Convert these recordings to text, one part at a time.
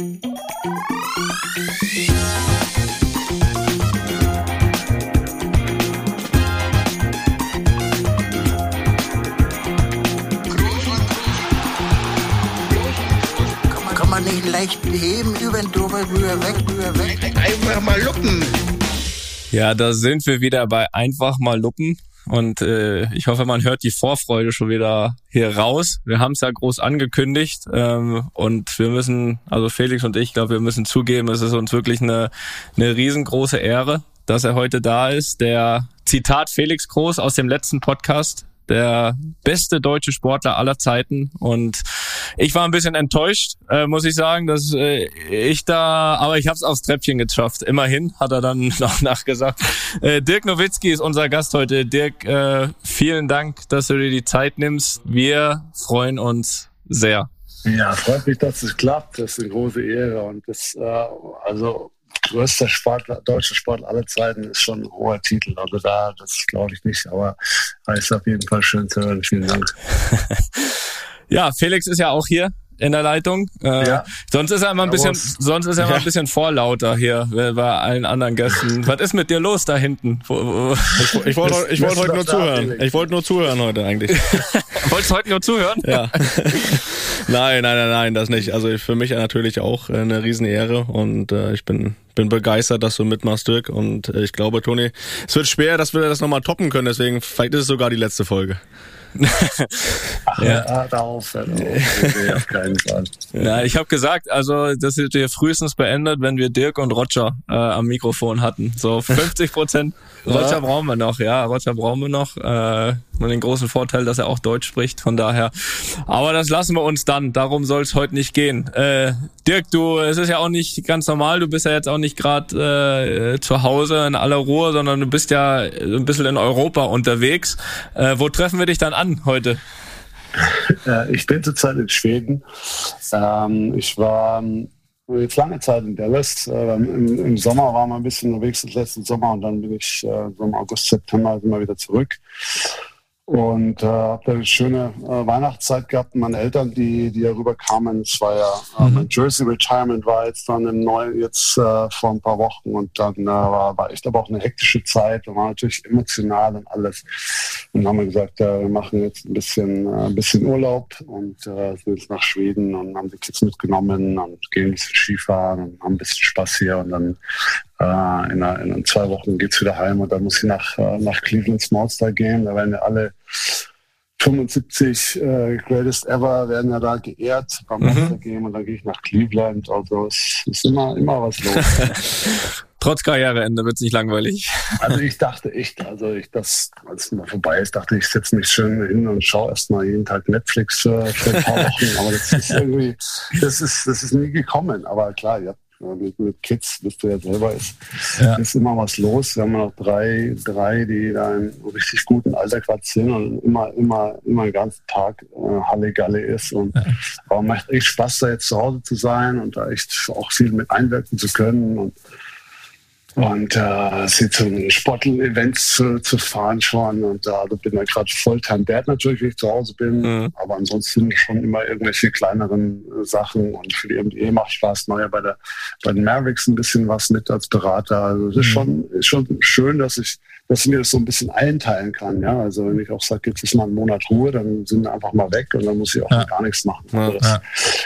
Kann man nicht leicht heben, über den rüber, weg, rüber, weg. Einfach mal luppen. Ja, da sind wir wieder bei einfach mal luppen. Und äh, ich hoffe, man hört die Vorfreude schon wieder hier raus. Wir haben es ja groß angekündigt ähm, und wir müssen, also Felix und ich, glaube, wir müssen zugeben, es ist uns wirklich eine, eine riesengroße Ehre, dass er heute da ist. Der Zitat Felix Groß aus dem letzten Podcast, der beste deutsche Sportler aller Zeiten. Und ich war ein bisschen enttäuscht, äh, muss ich sagen, dass äh, ich da, aber ich habe es aufs Treppchen geschafft. Immerhin hat er dann noch nachgesagt. Äh, Dirk Nowitzki ist unser Gast heute. Dirk, äh, vielen Dank, dass du dir die Zeit nimmst. Wir freuen uns sehr. Ja, freut mich, dass es klappt. Das ist eine große Ehre und das, äh, also größter Sportler, deutscher Sportler aller Zeiten ist schon ein hoher Titel. Also da, das glaube ich nicht, aber ist auf jeden Fall schön zu hören. Vielen Dank. ja, Felix ist ja auch hier in der Leitung. Äh, Ja. Sonst ist er immer ein bisschen, sonst ist er immer ein bisschen vorlauter hier äh, bei allen anderen Gästen. Was ist mit dir los da hinten? Ich, ich wollte ich du heute nur zuhören. Ich wollte nur zuhören heute eigentlich. wolltest du heute nur zuhören? Ja. nein, nein, nein, nein, das nicht. Also für mich natürlich auch äh, eine Riesenehre und äh, ich bin bin begeistert, dass du mitmachst, Dirk. Und äh, ich glaube, Toni, es wird schwer, dass wir das nochmal toppen können. Deswegen vielleicht ist es sogar die letzte Folge. Ach, ja. darauf, auf keinen Fall. Ja, ich habe gesagt, also das wird wir frühestens beendet, wenn wir Dirk und Roger äh, am Mikrofon hatten. So 50 Prozent. Roger Ja. brauchen wir noch, ja, Roger brauchen wir noch. Äh, mit den großen Vorteil, dass er auch Deutsch spricht, von daher. Aber das lassen wir uns dann. Darum soll es heute nicht gehen. Äh, Dirk, du, es ist ja auch nicht ganz normal. Du bist ja jetzt auch nicht gerade äh, zu Hause in aller Ruhe, sondern du bist ja ein bisschen in Europa unterwegs. Äh, wo treffen wir dich dann an heute? Äh, ich bin zurzeit in Schweden. Ähm, ich war ähm, jetzt lange Zeit in Dallas. Äh, im, Sommer waren wir ein bisschen unterwegs, das letzten Sommer, und dann bin ich äh, im August, September immer wieder zurück. Und äh, habe da eine schöne äh, Weihnachtszeit gehabt. Meine Eltern, die, die ja rüber kamen, es war ja äh, mein Jersey Retirement war jetzt dann im neuen, jetzt äh, vor ein paar Wochen und dann äh, war, war echt aber auch eine hektische Zeit und war natürlich emotional und alles. Und dann haben wir gesagt, äh, wir machen jetzt ein bisschen, äh, ein bisschen Urlaub und äh, sind jetzt nach Schweden und haben die Kids mitgenommen und gehen ein bisschen Skifahren und haben ein bisschen Spaß hier und dann äh, in, einer, in zwei Wochen geht's wieder heim und dann muss ich nach, äh, nach Cleveland Smallstar gehen. Da werden ja alle 75 äh, Greatest Ever werden ja da geehrt beim Monster Game und dann gehe ich nach Cleveland. Also es ist immer, immer was los. Trotz Karriereende wird's nicht langweilig. Also ich dachte echt, also ich das, als es mal vorbei ist, dachte ich, ich setze mich schön hin und schaue erst mal jeden Tag Netflix für, für ein paar Wochen. Aber das ist irgendwie, das ist, das ist nie gekommen. Aber klar, ja, mit, mit Kids, wisst ihr ja selber, ist, Ja. ist immer was los. Wir haben ja noch drei, drei, die da im richtig guten Alter gerade sind und immer, immer, immer den ganzen Tag äh, Halle-Galle ist. Und, Aber macht echt Spaß, da jetzt zu Hause zu sein und da echt auch viel mit einwirken zu können. Und und äh, sie zu den Sportl-Events zu, zu fahren schon. Und da also bin ich gerade Volltime Dad natürlich, wenn ich zu Hause bin. Mhm. Aber ansonsten schon immer irgendwelche kleineren äh, Sachen. Und für die MDE mache ich was neuer bei der bei den Mavericks ein bisschen was mit als Berater. Also es ist schon ist schon schön, dass ich dass ich mir das so ein bisschen einteilen kann. Ja, also wenn ich auch sage, jetzt ist mal ein Monat Ruhe, dann sind wir einfach mal weg und dann muss ich auch Ja. gar nichts machen. Also das, Ja.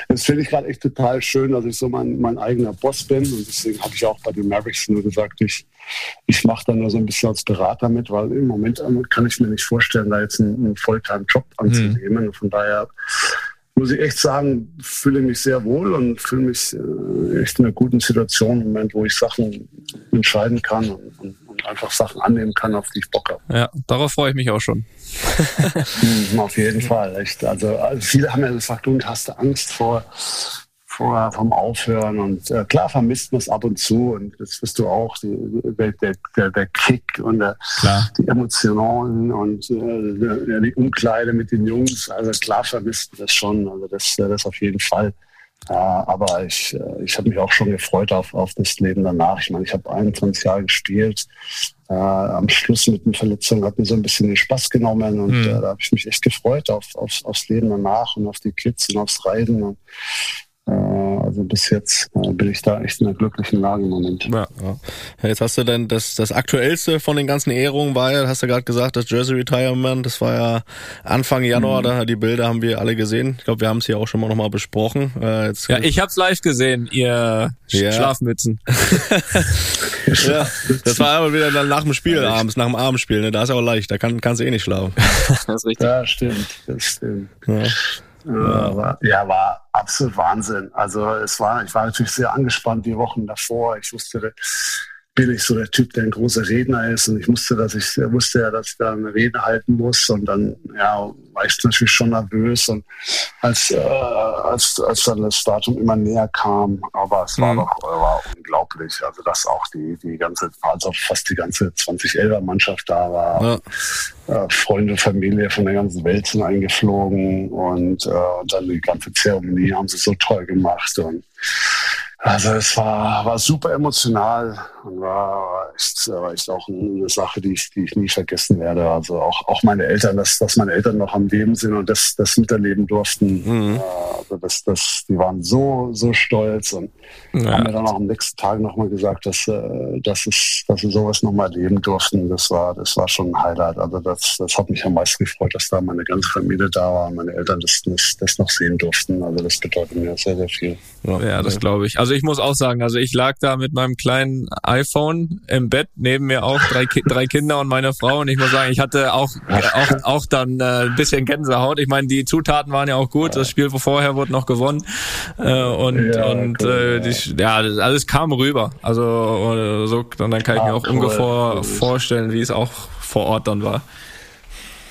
das finde ich gerade echt total schön, dass ich so mein, mein eigener Boss bin. Und deswegen habe ich auch bei den Mavericks nur gesagt, ich, ich mache da nur so ein bisschen als Berater mit, weil im Moment kann ich mir nicht vorstellen, da jetzt einen, einen Volltime-Job anzunehmen. Von daher muss ich echt sagen, fühle mich sehr wohl und fühle mich äh, echt in einer guten Situation im Moment, wo ich Sachen entscheiden kann und, und, und einfach Sachen annehmen kann, auf die ich Bock habe. Ja, darauf freue ich mich auch schon. Auf jeden Fall, echt. Also, also viele haben ja gesagt, du hast du Angst vor, vor vom Aufhören und äh, klar vermisst man es ab und zu und das wirst du auch, die, der, der, der, Kick und der, die Emotionen und äh, die Umkleide mit den Jungs, also klar vermisst man das schon, also das, äh, das auf jeden Fall. Aber ich, äh, ich habe mich auch schon gefreut auf, auf das Leben danach. Ich meine, ich habe 21 Jahre gespielt. Äh, am Schluss mit den Verletzungen hat mir so ein bisschen den Spaß genommen und Mhm. äh, da habe ich mich echt gefreut auf, auf, aufs Leben danach und auf die Kids und aufs Reisen. Und, also bis jetzt äh, bin ich da echt in einer glücklichen Lage im Moment. Ja, ja. Jetzt hast du dann das, das aktuellste von den ganzen Ehrungen war ja, hast du gerade gesagt, das Jersey Retirement, das war ja Anfang Januar, mhm. da die Bilder haben wir alle gesehen. Ich glaube, wir haben es hier auch schon mal nochmal besprochen. Äh, jetzt ja, ich hab's live gesehen, ihr ja. Schlafmützen. ja, das war aber wieder dann nach dem Spiel ja, abends, nach dem Abendspiel, ne? Da ist aber leicht, da kann, kannst du eh nicht schlafen. das ist richtig. Ja, stimmt, das stimmt. Ja. Ja. War, ja, war absolut Wahnsinn. Also es war, ich war natürlich sehr angespannt die Wochen davor. Ich wusste, bin ich so der Typ, der ein großer Redner ist und ich musste, dass ich wusste ja, dass ich da eine Rede halten muss und dann ja war ich natürlich schon nervös und als äh, als als dann das Datum immer näher kam, aber es war mhm. doch war unglaublich, also dass auch die die ganze also fast die ganze 2011er Mannschaft da war, ja. äh, Freunde, Familie von der ganzen Welt sind eingeflogen und, äh, und dann die ganze Zeremonie haben sie so toll gemacht und also es war, war super emotional und war echt, war echt auch eine Sache, die ich, die ich nie vergessen werde. Also auch, auch meine Eltern, dass, dass meine Eltern noch am Leben sind und das, das miterleben durften. Mhm. Also das, das, die waren so, so stolz und ja. haben mir dann auch am nächsten Tag nochmal gesagt, dass, äh, dass, es, dass sie sowas nochmal erleben durften. Das war, das war schon ein Highlight. Also das, das hat mich am meisten gefreut, dass da meine ganze Familie da war und meine Eltern das, das, das noch sehen durften. Also das bedeutet mir sehr, sehr viel. Ja, ja das glaube ich. Also ich muss auch sagen, also ich lag da mit meinem kleinen iPhone im Bett, neben mir auch drei, Ki drei Kinder und meine Frau und ich muss sagen, ich hatte auch, auch, auch dann äh, ein bisschen Gänsehaut. Ich meine, die Zutaten waren ja auch gut, das Spiel vorher wurde noch gewonnen äh, und, ja, und cool, äh, die, ja, alles kam rüber. Also äh, so, und dann kann ich mir auch cool, ungefähr cool. vorstellen, wie es auch vor Ort dann war.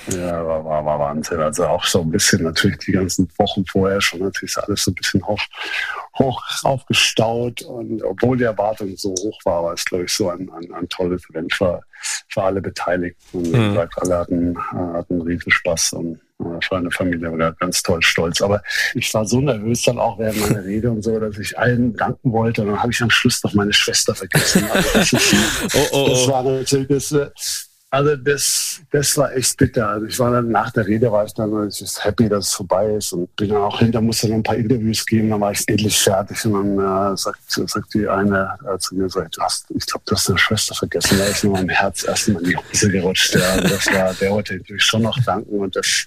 Ja, war, war, war Wahnsinn. Also auch so ein bisschen natürlich die ganzen Wochen vorher schon natürlich alles so ein bisschen hoch, hoch aufgestaut. Und obwohl die Erwartung so hoch war, war es, glaube ich, so ein, ein, ein tolles Event für, für alle Beteiligten. Und wie mhm. gesagt, alle hatten, hatten riesen Spaß und äh, für eine Familie war ganz toll stolz. Aber ich war so nervös dann auch während meiner Rede und so, dass ich allen danken wollte. Und dann habe ich am Schluss noch meine Schwester vergessen. Also das, ist, oh, oh, oh. das war natürlich das, äh, also das, das war echt bitter. Also ich war dann nach der Rede war ich dann ich happy, dass es vorbei ist und bin dann auch hinter, musste dann ein paar Interviews geben, dann war ich endlich fertig und dann äh, sagt, sagt die eine äh, zu mir, sagt, du hast, ich glaube, du hast deine Schwester vergessen, da ist mir mein Herz erstmal in die Hose gerutscht. Ja. Also das war, der wollte natürlich schon noch danken und das,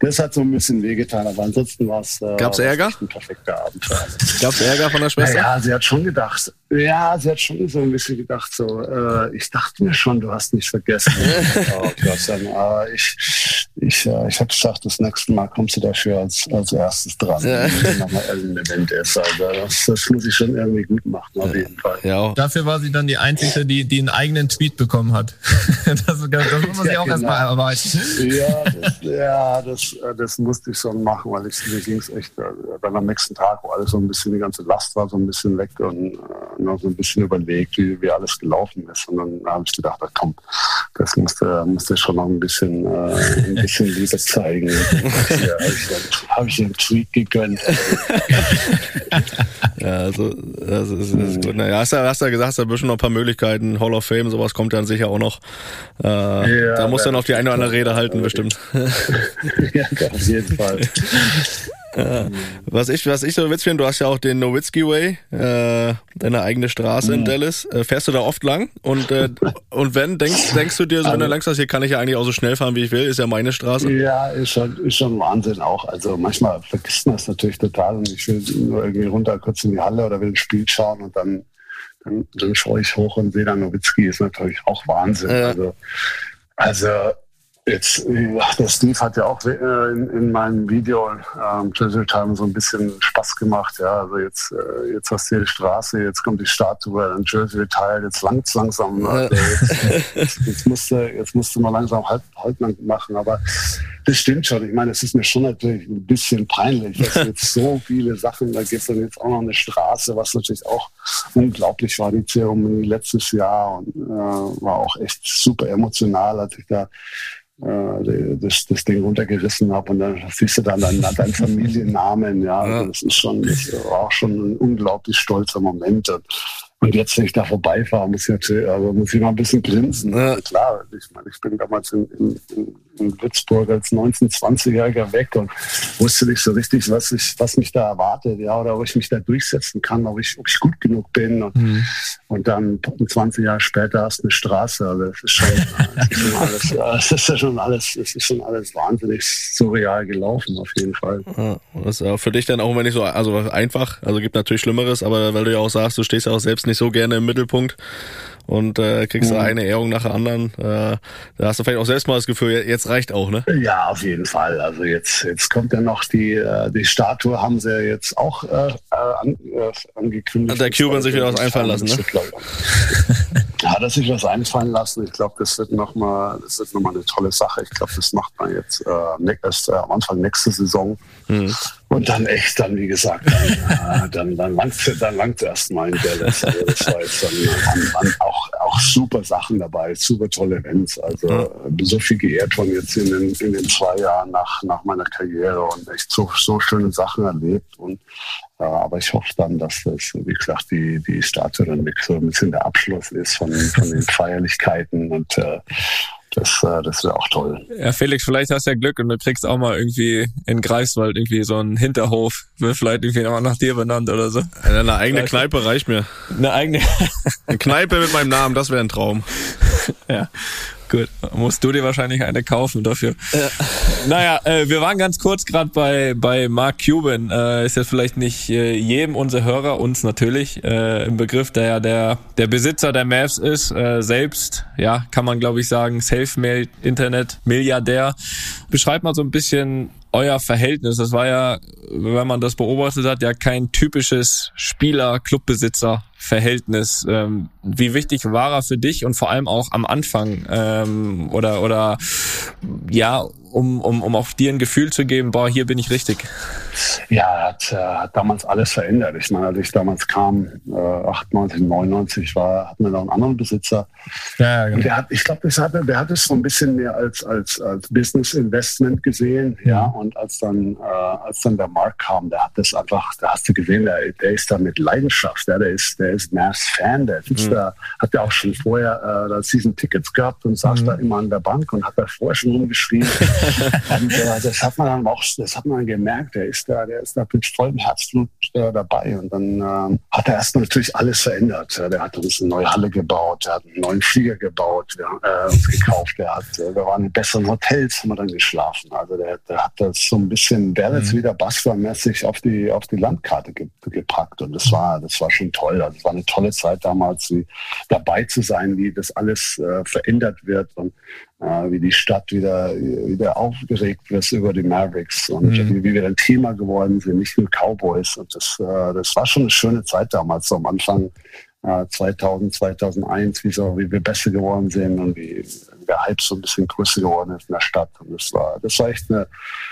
das hat so ein bisschen wehgetan, aber ansonsten war es äh, Gab's Ärger? ein perfekter Abend. Gab es Ärger von der Schwester? Ja, sie hat schon gedacht, ja, sie hat schon so ein bisschen gedacht, so, äh, ich dachte mir schon, du hast mich vergessen sagen, ah, ich, ich, äh, ich habe gesagt, das nächste Mal kommst du dafür als, als erstes dran. Ja. Nochmal Event ist. Also das, das muss ich schon irgendwie gut machen, auf jeden Fall. Ja. Dafür war sie dann die Einzige, die, die einen eigenen Tweet bekommen hat. das, das muss man sich auch genau. erstmal erarbeiten. Ja, das, ja das, äh, das musste ich schon machen, weil ich, mir ging es echt äh, dann am nächsten Tag, wo alles so ein bisschen, die ganze Last war so ein bisschen weg und äh, noch so ein bisschen überlegt, wie, wie alles gelaufen ist. Und dann habe ich gedacht, komm, das musste musste schon noch ein bisschen, äh, ein bisschen Liebe zeigen. ja, habe ich, einen Tweet gegönnt. ja, also, das ist, das ist gut. Naja, hast du hast ja gesagt, hast du bestimmt noch ein paar Möglichkeiten. Hall of Fame, sowas kommt dann sicher auch noch. Äh, ja, da musst du noch die eine oder andere Rede halten, bestimmt. ja, auf jeden Fall. Äh, was ich, was ich so witzig finde, du hast ja auch den Nowitzki Way, äh, deine eigene Straße in. Dallas. Äh, fährst du da oft lang? Und, äh, und wenn, denkst, denkst du dir so, wenn du also lang sagst, hier kann ich ja eigentlich auch so schnell fahren, wie ich will, ist ja meine Straße? Ja, ist schon, ist schon Wahnsinn auch. Also manchmal vergisst man es natürlich total und ich will nur irgendwie runter kurz in die Halle oder will ein Spiel schauen und dann, dann, dann schaue ich hoch und sehe dann Nowitzki, ist natürlich auch Wahnsinn. Ja. Also, also Jetzt, ach, der Steve hat ja auch äh, in, in meinem Video ähm, Treasure Time so ein bisschen Spaß gemacht. Ja, also jetzt, äh, jetzt hast du hier die Straße, jetzt kommt die Statue, dann Jersey Teil, jetzt langt langsam. Also jetzt, jetzt, jetzt, musste, jetzt musste man langsam halt, halt machen. Aber das stimmt schon. Ich meine, es ist mir schon natürlich ein bisschen peinlich, dass es jetzt so viele Sachen da gibt und jetzt auch noch eine Straße, was natürlich auch unglaublich war, die Zeremonie letztes Jahr und äh, war auch echt super emotional, als ich da äh, das, das Ding runtergerissen habe und dann siehst du dann deinen, deinen Familiennamen, ja, also das ist schon, das war auch schon ein unglaublich stolzer Moment. Und Und jetzt, wenn ich da vorbeifahre, muss ich natürlich, also muss ich mal ein bisschen grinsen. Ja. Klar, ich meine, ich bin damals in, in, in Würzburg als 19-, 20-Jähriger weg und wusste nicht so richtig, was, ich, was mich da erwartet, ja, oder ob ich mich da durchsetzen kann, ob ich, ob ich gut genug bin. Und, mhm. und dann 20 Jahre später hast du eine Straße. Also das ist schon, das ist schon alles, das ist ja schon alles, das ist schon alles wahnsinnig surreal gelaufen, auf jeden Fall. Ja, das ist für dich dann auch immer nicht so also einfach. Also gibt natürlich Schlimmeres, aber weil du ja auch sagst, du stehst ja auch selbst nicht so gerne im Mittelpunkt und äh, kriegst mhm. eine Ehrung nach der anderen. Äh, da hast du vielleicht auch selbst mal das Gefühl, jetzt reicht auch, ne? Ja, auf jeden Fall. Also jetzt, jetzt kommt ja noch die, äh, die Statue, haben sie ja jetzt auch äh, äh an, äh, angekündigt. Hat der Cuban sich wieder was einfallen lassen, ne? Hat er sich was einfallen lassen. Ich glaube, das wird nochmal, das wird nochmal eine tolle Sache. Ich glaube, das macht man jetzt äh, erst äh, am Anfang nächste Saison. Mhm. Und dann echt, dann wie gesagt, dann, äh, dann, dann langt dann langt erstmal in Dallas. Also das war jetzt dann, dann, dann auch, auch super Sachen dabei, super tolle Events. Also mhm. so viel geehrt von jetzt in den, in den zwei Jahren nach, nach meiner Karriere und echt so, so schöne Sachen erlebt. Und aber ich hoffe dann, dass das, wie gesagt, die, die Statue dann so ein bisschen der Abschluss ist von, von den Feierlichkeiten und äh, das, äh, das wäre auch toll. Ja, Felix, vielleicht hast du ja Glück und du kriegst auch mal irgendwie in Greifswald irgendwie so einen Hinterhof, wird vielleicht irgendwie nochmal nach dir benannt oder so. Ja, eine eigene Kneipe reicht mir. Eine eigene. eine Kneipe mit meinem Namen, das wäre ein Traum. ja. Gut, musst du dir wahrscheinlich eine kaufen dafür. Ja. Naja, äh, wir waren ganz kurz gerade bei, bei Mark Cuban. Äh, ist jetzt vielleicht nicht äh, jedem unser Hörer, uns natürlich, äh, im Begriff, der ja der, der Besitzer der Mavs ist. Äh, selbst, ja, kann man glaube ich sagen, Self-Made Internet-Milliardär. Beschreib mal so ein bisschen euer Verhältnis. Das war ja, wenn man das beobachtet hat, ja kein typisches Spieler-Clubbesitzer-Verhältnis. Ähm, wie wichtig war er für dich und vor allem auch am Anfang ähm, oder oder ja, um, um, um auch dir ein Gefühl zu geben, boah, hier bin ich richtig? Ja, hat, äh, hat damals alles verändert. Ich meine, als ich damals kam, äh, 98, 99, war, hatten wir noch einen anderen Besitzer. Ja, genau. Und der hat, ich glaube, der hat es so ein bisschen mehr als, als, als Business Investment gesehen. Mhm. Ja, und als dann, äh, als dann der Markt kam, der hat das einfach, da hast du gesehen, der, der ist da mit Leidenschaft, ja, der ist, der ist Mavs-Fan, der mhm. da, hat ja auch schon vorher äh, da Season Tickets gehabt und saß mhm. da immer an der Bank und hat da vorher schon rumgeschrien. und äh, das hat man dann auch, das hat man gemerkt, der ist da, der ist da mit vollem Herzblut äh, dabei. Und dann äh, hat er erstmal natürlich alles verändert. Der hat uns eine neue Halle gebaut, der hat einen neuen Flieger gebaut, wir, äh, uns gekauft, der hat, äh, wir waren in besseren Hotels, haben wir dann geschlafen. Also der, der hat das so ein bisschen Dallas mhm. wieder Basler-mäßig auf die, auf die Landkarte ge gepackt. Und das war, das war schon toll. Also es war eine tolle Zeit damals, wie, dabei zu sein, wie das alles äh, verändert wird. Und äh, wie die Stadt wieder, wieder aufgeregt wird über die Mavericks und mhm. wie wir ein Thema geworden sind, nicht nur Cowboys. Und das, äh, das war schon eine schöne Zeit damals, so am Anfang äh, 2000, 2001, wie, so, wie wir besser geworden sind und wie der Hype so ein bisschen größer geworden ist in der Stadt. Und das war, das war echt eine,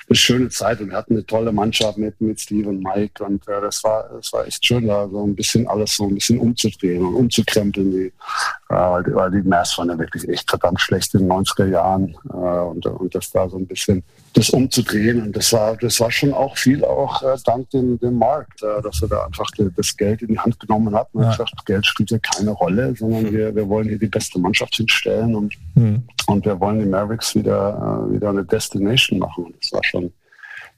eine schöne Zeit und wir hatten eine tolle Mannschaft mit, mit Steve und Mike und äh, das war, das war echt schön, da so ein bisschen alles so ein bisschen umzudrehen und umzukrempeln, die, äh, weil, die, weil die Mavs waren ja wirklich echt verdammt schlecht in den 90er Jahren äh, und, und das da so ein bisschen das umzudrehen. Und das war, das war schon auch viel auch äh, dank dem, dem Markt, äh, dass er da einfach die, das Geld in die Hand genommen hat und ja. gesagt, Geld spielt ja keine Rolle, sondern wir, wir wollen hier die beste Mannschaft hinstellen und, mhm. Und wir wollen die Mavericks wieder, äh, wieder eine Destination machen. Und das war schon,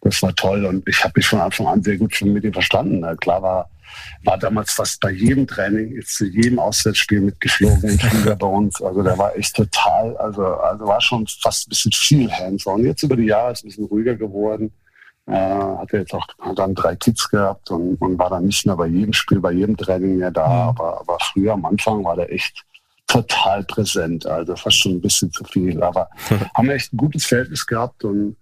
das war toll. Und ich habe mich von Anfang an sehr gut mit ihm verstanden. Klar war, war damals fast bei jedem Training, ist zu jedem Auswärtsspiel mitgeflogen Flieger bei uns. Also der war echt total, also, also war schon fast ein bisschen viel hands-on. Jetzt über die Jahre ist es ein bisschen ruhiger geworden. Äh, hatte jetzt auch hat dann drei Kids gehabt und, und war dann nicht mehr bei jedem Spiel, bei jedem Training mehr da. Mhm. Aber, aber früher am Anfang war der echt total präsent, also fast schon ein bisschen zu viel. Aber haben echt ein gutes Verhältnis gehabt und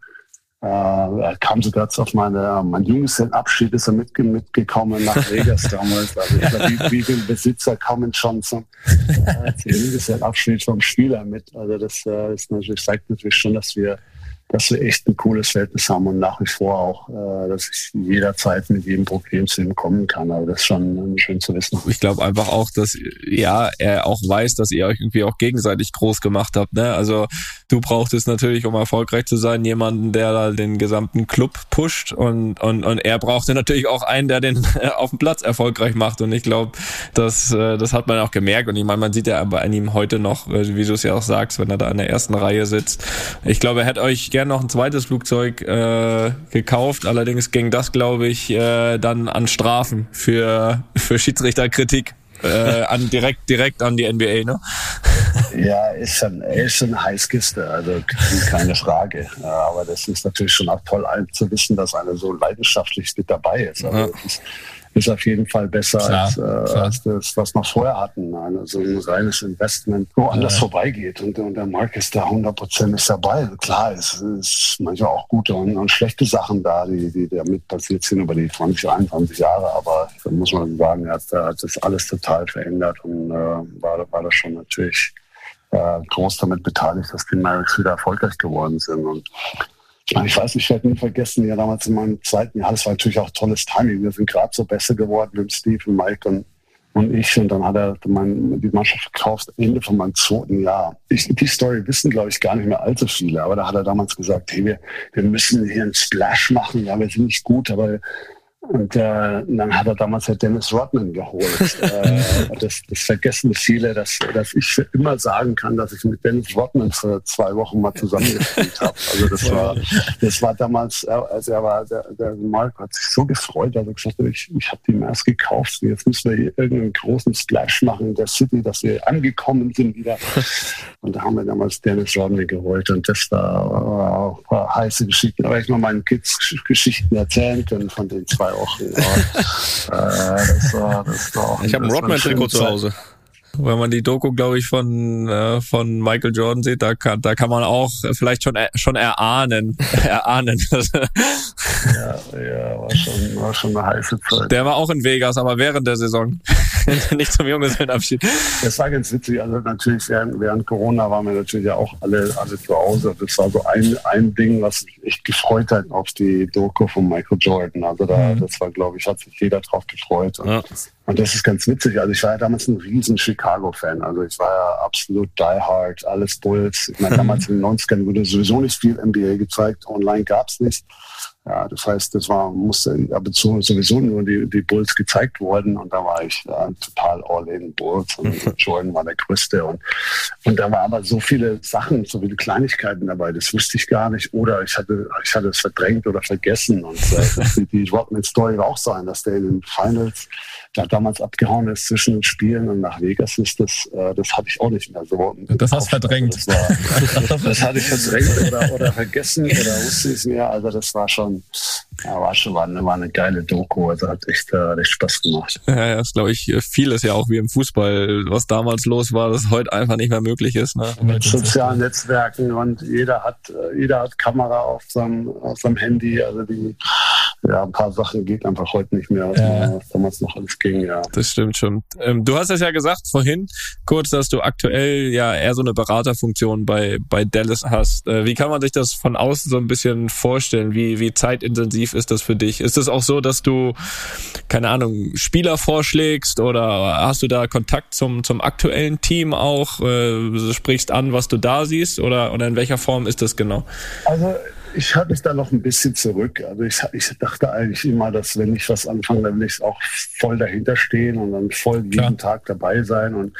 äh, kam sogar auf meine, mein Junggesellenabschied ist er mit, mitgekommen nach Vegas damals. Also ich glaube, wie, wie viele Besitzer kommen schon zum, äh, Junggesellenabschied vom Spieler mit. Also das äh, ist natürlich, zeigt natürlich schon, dass wir dass wir echt ein cooles Verhältnis haben und nach wie vor auch, äh, dass ich jederzeit mit jedem Problem zu ihm kommen kann. Aber das ist schon schön zu wissen. Ich glaube einfach auch, dass ja er auch weiß, dass ihr euch irgendwie auch gegenseitig groß gemacht habt. Ne? Also du brauchtest natürlich, um erfolgreich zu sein, jemanden, der da den gesamten Club pusht und und und er brauchte natürlich auch einen, der den auf dem Platz erfolgreich macht. Und ich glaube, das äh, das hat man auch gemerkt. Und ich meine, man sieht ja bei ihm heute noch, äh, wie du es ja auch sagst, wenn er da in der ersten Reihe sitzt. Ich glaube, er hätte euch gern noch ein zweites Flugzeug äh, gekauft. Allerdings ging das, glaube ich, äh, dann an Strafen für, für Schiedsrichterkritik. äh, an direkt direkt an die NBA, ne? Ja, ist schon, ist schon eine Heißkiste, also keine Frage. Aber das ist natürlich schon auch toll zu wissen, dass einer so leidenschaftlich mit dabei ist. Also ja. Ist, ist auf jeden Fall besser klar, als, äh, als das, was wir vorher hatten. Also ein reines Investment, wo anders ja. vorbeigeht. Und, und der Markt ist da 100% dabei. Also klar, es ist manchmal auch gute und, und, schlechte Sachen da, die, die damit passiert sind über die 20, 21 Jahre. Aber da muss man sagen, er hat, hat das alles total verändert und äh, war, war das schon natürlich äh, groß damit beteiligt, dass die Mavericks wieder erfolgreich geworden sind. Und ich weiß, ich werde nie vergessen, ja damals in meinem zweiten Jahr, das war natürlich auch tolles Timing. Wir sind gerade so besser geworden mit Steve und Mike und, und ich. Und dann hat er mein, die Mannschaft verkauft, Ende von meinem zweiten Jahr. Ich, die Story wissen, glaube ich, gar nicht mehr allzu viele. Aber da hat er damals gesagt, hey, wir, wir müssen hier einen Splash machen. Ja, wir sind nicht gut, aber und äh, dann hat er damals Herr Dennis Rodman geholt. äh, das, das vergessen viele, dass, dass ich für immer sagen kann, dass ich mit Dennis Rodman für zwei Wochen mal zusammengespielt habe. Also das war, das war damals, also er war, der, der Mark hat sich so gefreut, also gesagt, ich, ich habe die erst gekauft. Jetzt müssen wir hier irgendeinen großen Splash machen in der City, dass wir angekommen sind wieder. Und da haben wir damals Dennis Rodman geholt und das war, war, war heiße Geschichten. Aber ich mal meinen Kids Geschichten erzählen können von den zwei Wochen. äh, das war, das war, ich habe ein Rodman-Trikot zu Hause. Wenn man die Doku, glaube ich, von äh, von Michael Jordan sieht, da kann da kann man auch vielleicht schon schon erahnen, erahnen. ja, ja, war schon war schon eine heiße Zeit. Der war auch in Vegas, aber während der Saison, nicht zum Junggesellenabschied. Das war ganz witzig. Also natürlich während, während Corona waren wir natürlich ja auch alle alle zu Hause. Das war so ein ein Ding, was mich echt gefreut hat auf die Doku von Michael Jordan. Also da mhm. das war, glaube ich, hat sich jeder drauf gefreut. Ja. Und das ist ganz witzig. Also ich war ja damals ein riesen Chicago-Fan. Also ich war ja absolut die hard, alles Bulls. Ich meine, damals in den 90ern wurde sowieso nicht viel NBA gezeigt. Online gab es nicht. Ja, das heißt, das war, musste ab und zu sowieso nur die, die Bulls gezeigt worden und da war ich ja, total all in Bulls und Jordan war der Größte und, und da war aber so viele Sachen, so viele Kleinigkeiten dabei, das wusste ich gar nicht oder ich hatte, ich hatte es verdrängt oder vergessen und äh, die Rodman Story war auch sein, dass der in den Finals da damals abgehauen ist zwischen den Spielen und nach Vegas ist das, äh, das hatte ich auch nicht mehr so. Das hast verdrängt. Das, war, das hatte ich verdrängt oder, oder vergessen oder wusste ich es mehr. Also das war schon, ja, war schon war eine, war eine geile Doku. Also hat echt, äh, echt Spaß gemacht. Ja, ja das glaube ich, vieles ja auch wie im Fußball, was damals los war, das heute einfach nicht mehr möglich ist. Ne? Mit sozialen Netzwerken und jeder hat, äh, jeder hat Kamera auf seinem, auf seinem Handy. Also die, ja, ein paar Sachen geht einfach heute nicht mehr, ja. was damals noch alles ging, ja. Das stimmt schon. Ähm, du hast es ja gesagt vorhin, kurz, dass du aktuell ja eher so eine Beraterfunktion bei, bei Dallas hast. Äh, wie kann man sich das von außen so ein bisschen vorstellen? Wie, wie zeitintensiv ist das für dich? Ist es auch so, dass du, keine Ahnung, Spieler vorschlägst oder hast du da Kontakt zum, zum aktuellen Team auch? Äh, sprichst an, was du da siehst oder, oder in welcher Form ist das genau? Also ich halte mich da noch ein bisschen zurück. Also ich, ich dachte eigentlich immer, dass wenn ich was anfange, dann will ich auch voll dahinter stehen und dann voll jeden. Tag dabei sein. Und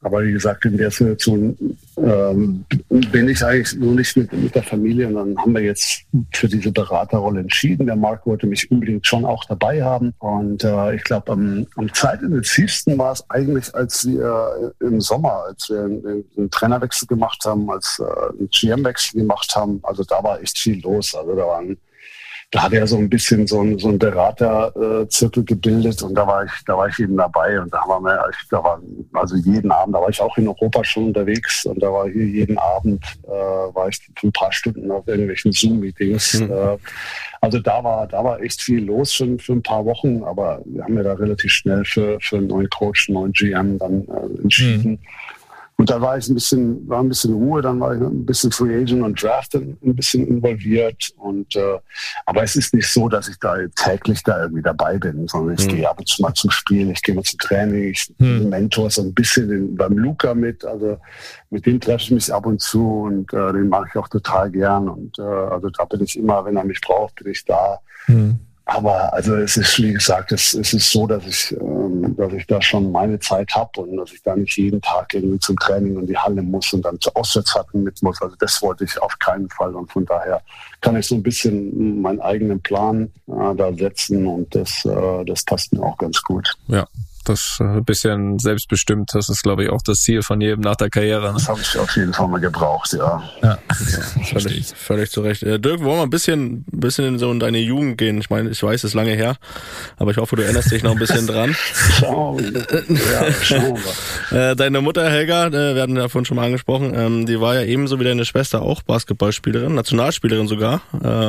aber wie gesagt, in der Situation ähm, bin ich eigentlich nur nicht mit, mit der Familie. Und dann haben wir jetzt für diese Beraterrolle entschieden. Der Marc wollte mich unbedingt schon auch dabei haben. Und äh, ich glaube, am, am zeitintensivsten war es eigentlich, als wir im Sommer, als wir einen, einen Trainerwechsel gemacht haben, als äh, einen GM-Wechsel gemacht haben. Also da war echt viel los. Also da waren da hat er so ein bisschen so ein, so ein Beraterzirkel gebildet und da war ich, da war ich eben dabei und da haben wir, da war also jeden Abend, da war ich auch in Europa schon unterwegs und da war hier jeden Abend äh, war ich für ein paar Stunden auf irgendwelchen Zoom-Meetings. Mhm. Äh, also da war, da war echt viel los schon für ein paar Wochen, aber wir haben ja da relativ schnell für, für einen neuen Coach, einen neuen GM dann äh, entschieden. Mhm. Und da war ich ein bisschen, war ein bisschen Ruhe, dann war ich ein bisschen Free Agent und Draft ein bisschen involviert. Und äh, aber es ist nicht so, dass ich da täglich da irgendwie dabei bin, sondern ich mhm. gehe ab und zu mal zum Spiel, ich gehe mal zum Training, ich mhm. mentor so ein bisschen in, beim Luca mit, also mit dem treffe ich mich ab und zu und äh, den mache ich auch total gern. Und äh, also da bin ich immer, wenn er mich braucht, bin ich da. Mhm. Aber also es ist, wie gesagt, es, es ist so, dass ich, ähm, dass ich da schon meine Zeit habe und dass ich da nicht jeden Tag irgendwie zum Training in die Halle muss und dann zu Auswärtsfahrten mit muss. Also das wollte ich auf keinen Fall. Und von daher kann ich so ein bisschen meinen eigenen Plan äh, da setzen und das, äh, das passt mir auch ganz gut. Ja, das ein äh, bisschen selbstbestimmt, das ist, glaube ich, auch das Ziel von jedem nach der Karriere. Ne? Das habe ich auf jeden Fall mal gebraucht, ja. Ja, völlig, völlig zu Recht. Äh, Dirk, wollen wir ein bisschen, bisschen in so in deine Jugend gehen? Ich meine, ich weiß, es ist lange her, aber ich hoffe, du erinnerst dich noch ein bisschen dran. Schau, ja, schauen wir. Äh, deine Mutter Helga, wir hatten ja vorhin schon mal angesprochen, ähm, die war ja ebenso wie deine Schwester auch Basketballspielerin, Nationalspielerin sogar.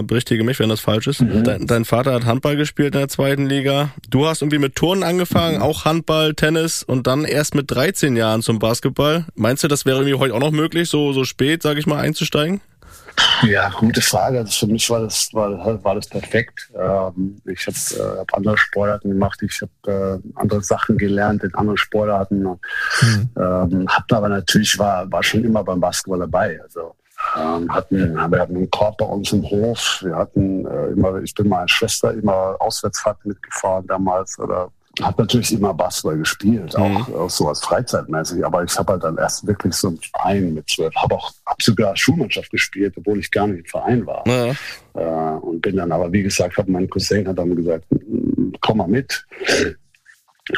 Berichtige mich, wenn das falsch ist. Mhm. Dein, dein Vater hat Handball gespielt in der zweiten Liga. Du hast irgendwie mit Turnen angefangen, mhm. auch Handball, Tennis und dann erst mit 13 Jahren zum Basketball. Meinst du, das wäre irgendwie heute auch noch möglich, so, so spät, sage ich mal, einzusteigen? Ja, gute Frage. Also für mich war das, war, war das perfekt. Ähm, ich habe äh, hab andere Sportarten gemacht, ich habe äh, andere Sachen gelernt in anderen Sportarten. Mhm. Ähm, hab aber natürlich war, war schon immer beim Basketball dabei. Also ähm, hatten, wir hatten einen Korb bei uns im Hof. Wir hatten äh, immer, ich bin meine Schwester immer Auswärtsfahrt mitgefahren damals oder habe natürlich immer Basketball gespielt, auch, mhm. auch so als freizeitmäßig, aber ich habe halt dann erst wirklich so einen Verein mit zwölf, habe auch hab sogar Schulmannschaft gespielt, obwohl ich gar nicht im Verein war. Ja. Äh, und bin dann aber, wie gesagt, habe mein Cousin hat dann gesagt, komm mal mit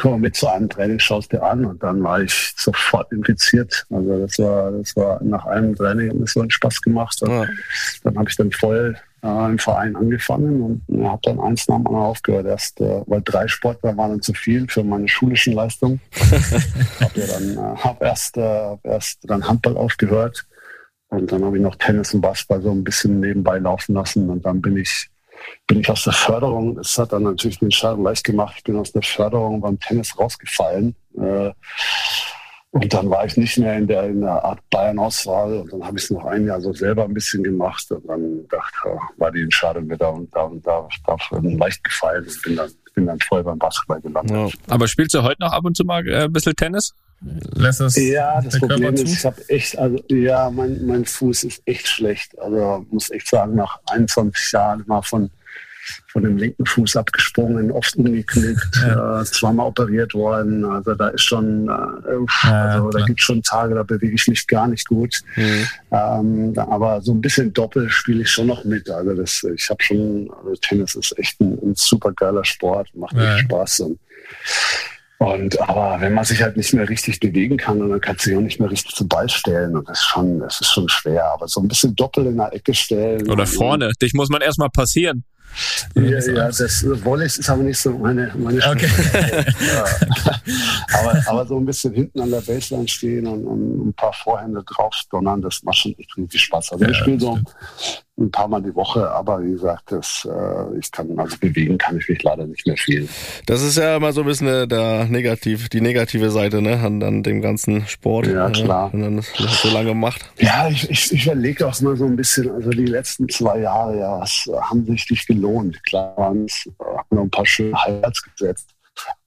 komm mal mit zu einem Training, schaust dir an und dann war ich sofort infiziert. Also das war, das war nach einem Training hat mir so einen Spaß gemacht. Ja. Dann habe ich dann voll äh, im Verein angefangen und äh, habe dann eins nach dem anderen aufgehört. Erst, äh, weil drei Sportler waren dann zu viel für meine schulischen Leistungen. habe ja dann äh, hab erst, äh, erst dann Handball aufgehört und dann habe ich noch Tennis und Basketball so ein bisschen nebenbei laufen lassen und dann bin ich bin ich aus der Förderung, es hat dann natürlich den Schaden leicht gemacht, ich bin aus der Förderung beim Tennis rausgefallen. Äh, und dann war ich nicht mehr in der, in der Art Bayern-Auswahl und dann habe ich es noch ein Jahr so selber ein bisschen gemacht und dann dachte ich, war die Entscheidung wieder und da und da, da leicht gefallen und bin dann, bin dann voll beim Basketball gelandet. Ja. Aber spielst du heute noch ab und zu mal äh, ein bisschen Tennis? Lässt das ja, das Problem ist, ich habe echt, also ja, mein, mein Fuß ist echt schlecht. Also muss echt sagen, nach 21 Jahren mal von von dem linken Fuß abgesprungen, oft umgeknickt, ja. äh, zweimal operiert worden. Also da ist schon, äh, also da gibt es schon Tage, da bewege ich mich gar nicht gut. Mhm. Ähm, aber so ein bisschen Doppel spiele ich schon noch mit. Also das, ich habe schon, also Tennis ist echt ein, ein super geiler Sport, macht ja. echt Spaß. Und, und aber wenn man sich halt nicht mehr richtig bewegen kann, dann kannst du sich auch nicht mehr richtig zum Ball stellen. Und das ist schon, das ist schon schwer. Aber so ein bisschen Doppel in der Ecke stellen. Oder vorne. Dich muss man erstmal passieren. Ja, ja, das Wallace ist aber nicht so meine, meine okay. ja. aber, aber so ein bisschen hinten an der Baseline stehen und, und ein paar Vorhände drauf donnern, das macht schon echt richtig Spaß. Also ja, ich spiele so ein paar Mal die Woche, aber wie gesagt, das, äh, ich kann, also bewegen kann ich mich leider nicht mehr viel. Das ist ja immer so ein bisschen äh, der negativ, die negative Seite ne, an, an dem ganzen Sport. Ja, äh, klar. Wenn man das so lange macht. Ja, ich, ich, ich überlege auch mal so ein bisschen, also die letzten zwei Jahre, ja, es haben sich nicht gelohnt. Klar, haben noch ein paar schöne Highlights gesetzt.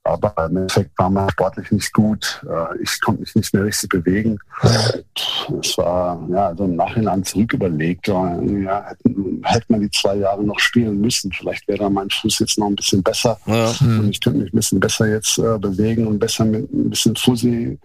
Aber im Endeffekt war man sportlich nicht gut. Äh, ich konnte mich nicht mehr richtig bewegen. Es war ja so im Nachhinein zurück überlegt. Ja, hätten, hätte man die zwei Jahre noch spielen müssen. Vielleicht wäre mein Fuß jetzt noch ein bisschen besser. Ja. Und ich könnte mich ein bisschen besser jetzt äh, bewegen und besser mit ein bisschen Fussi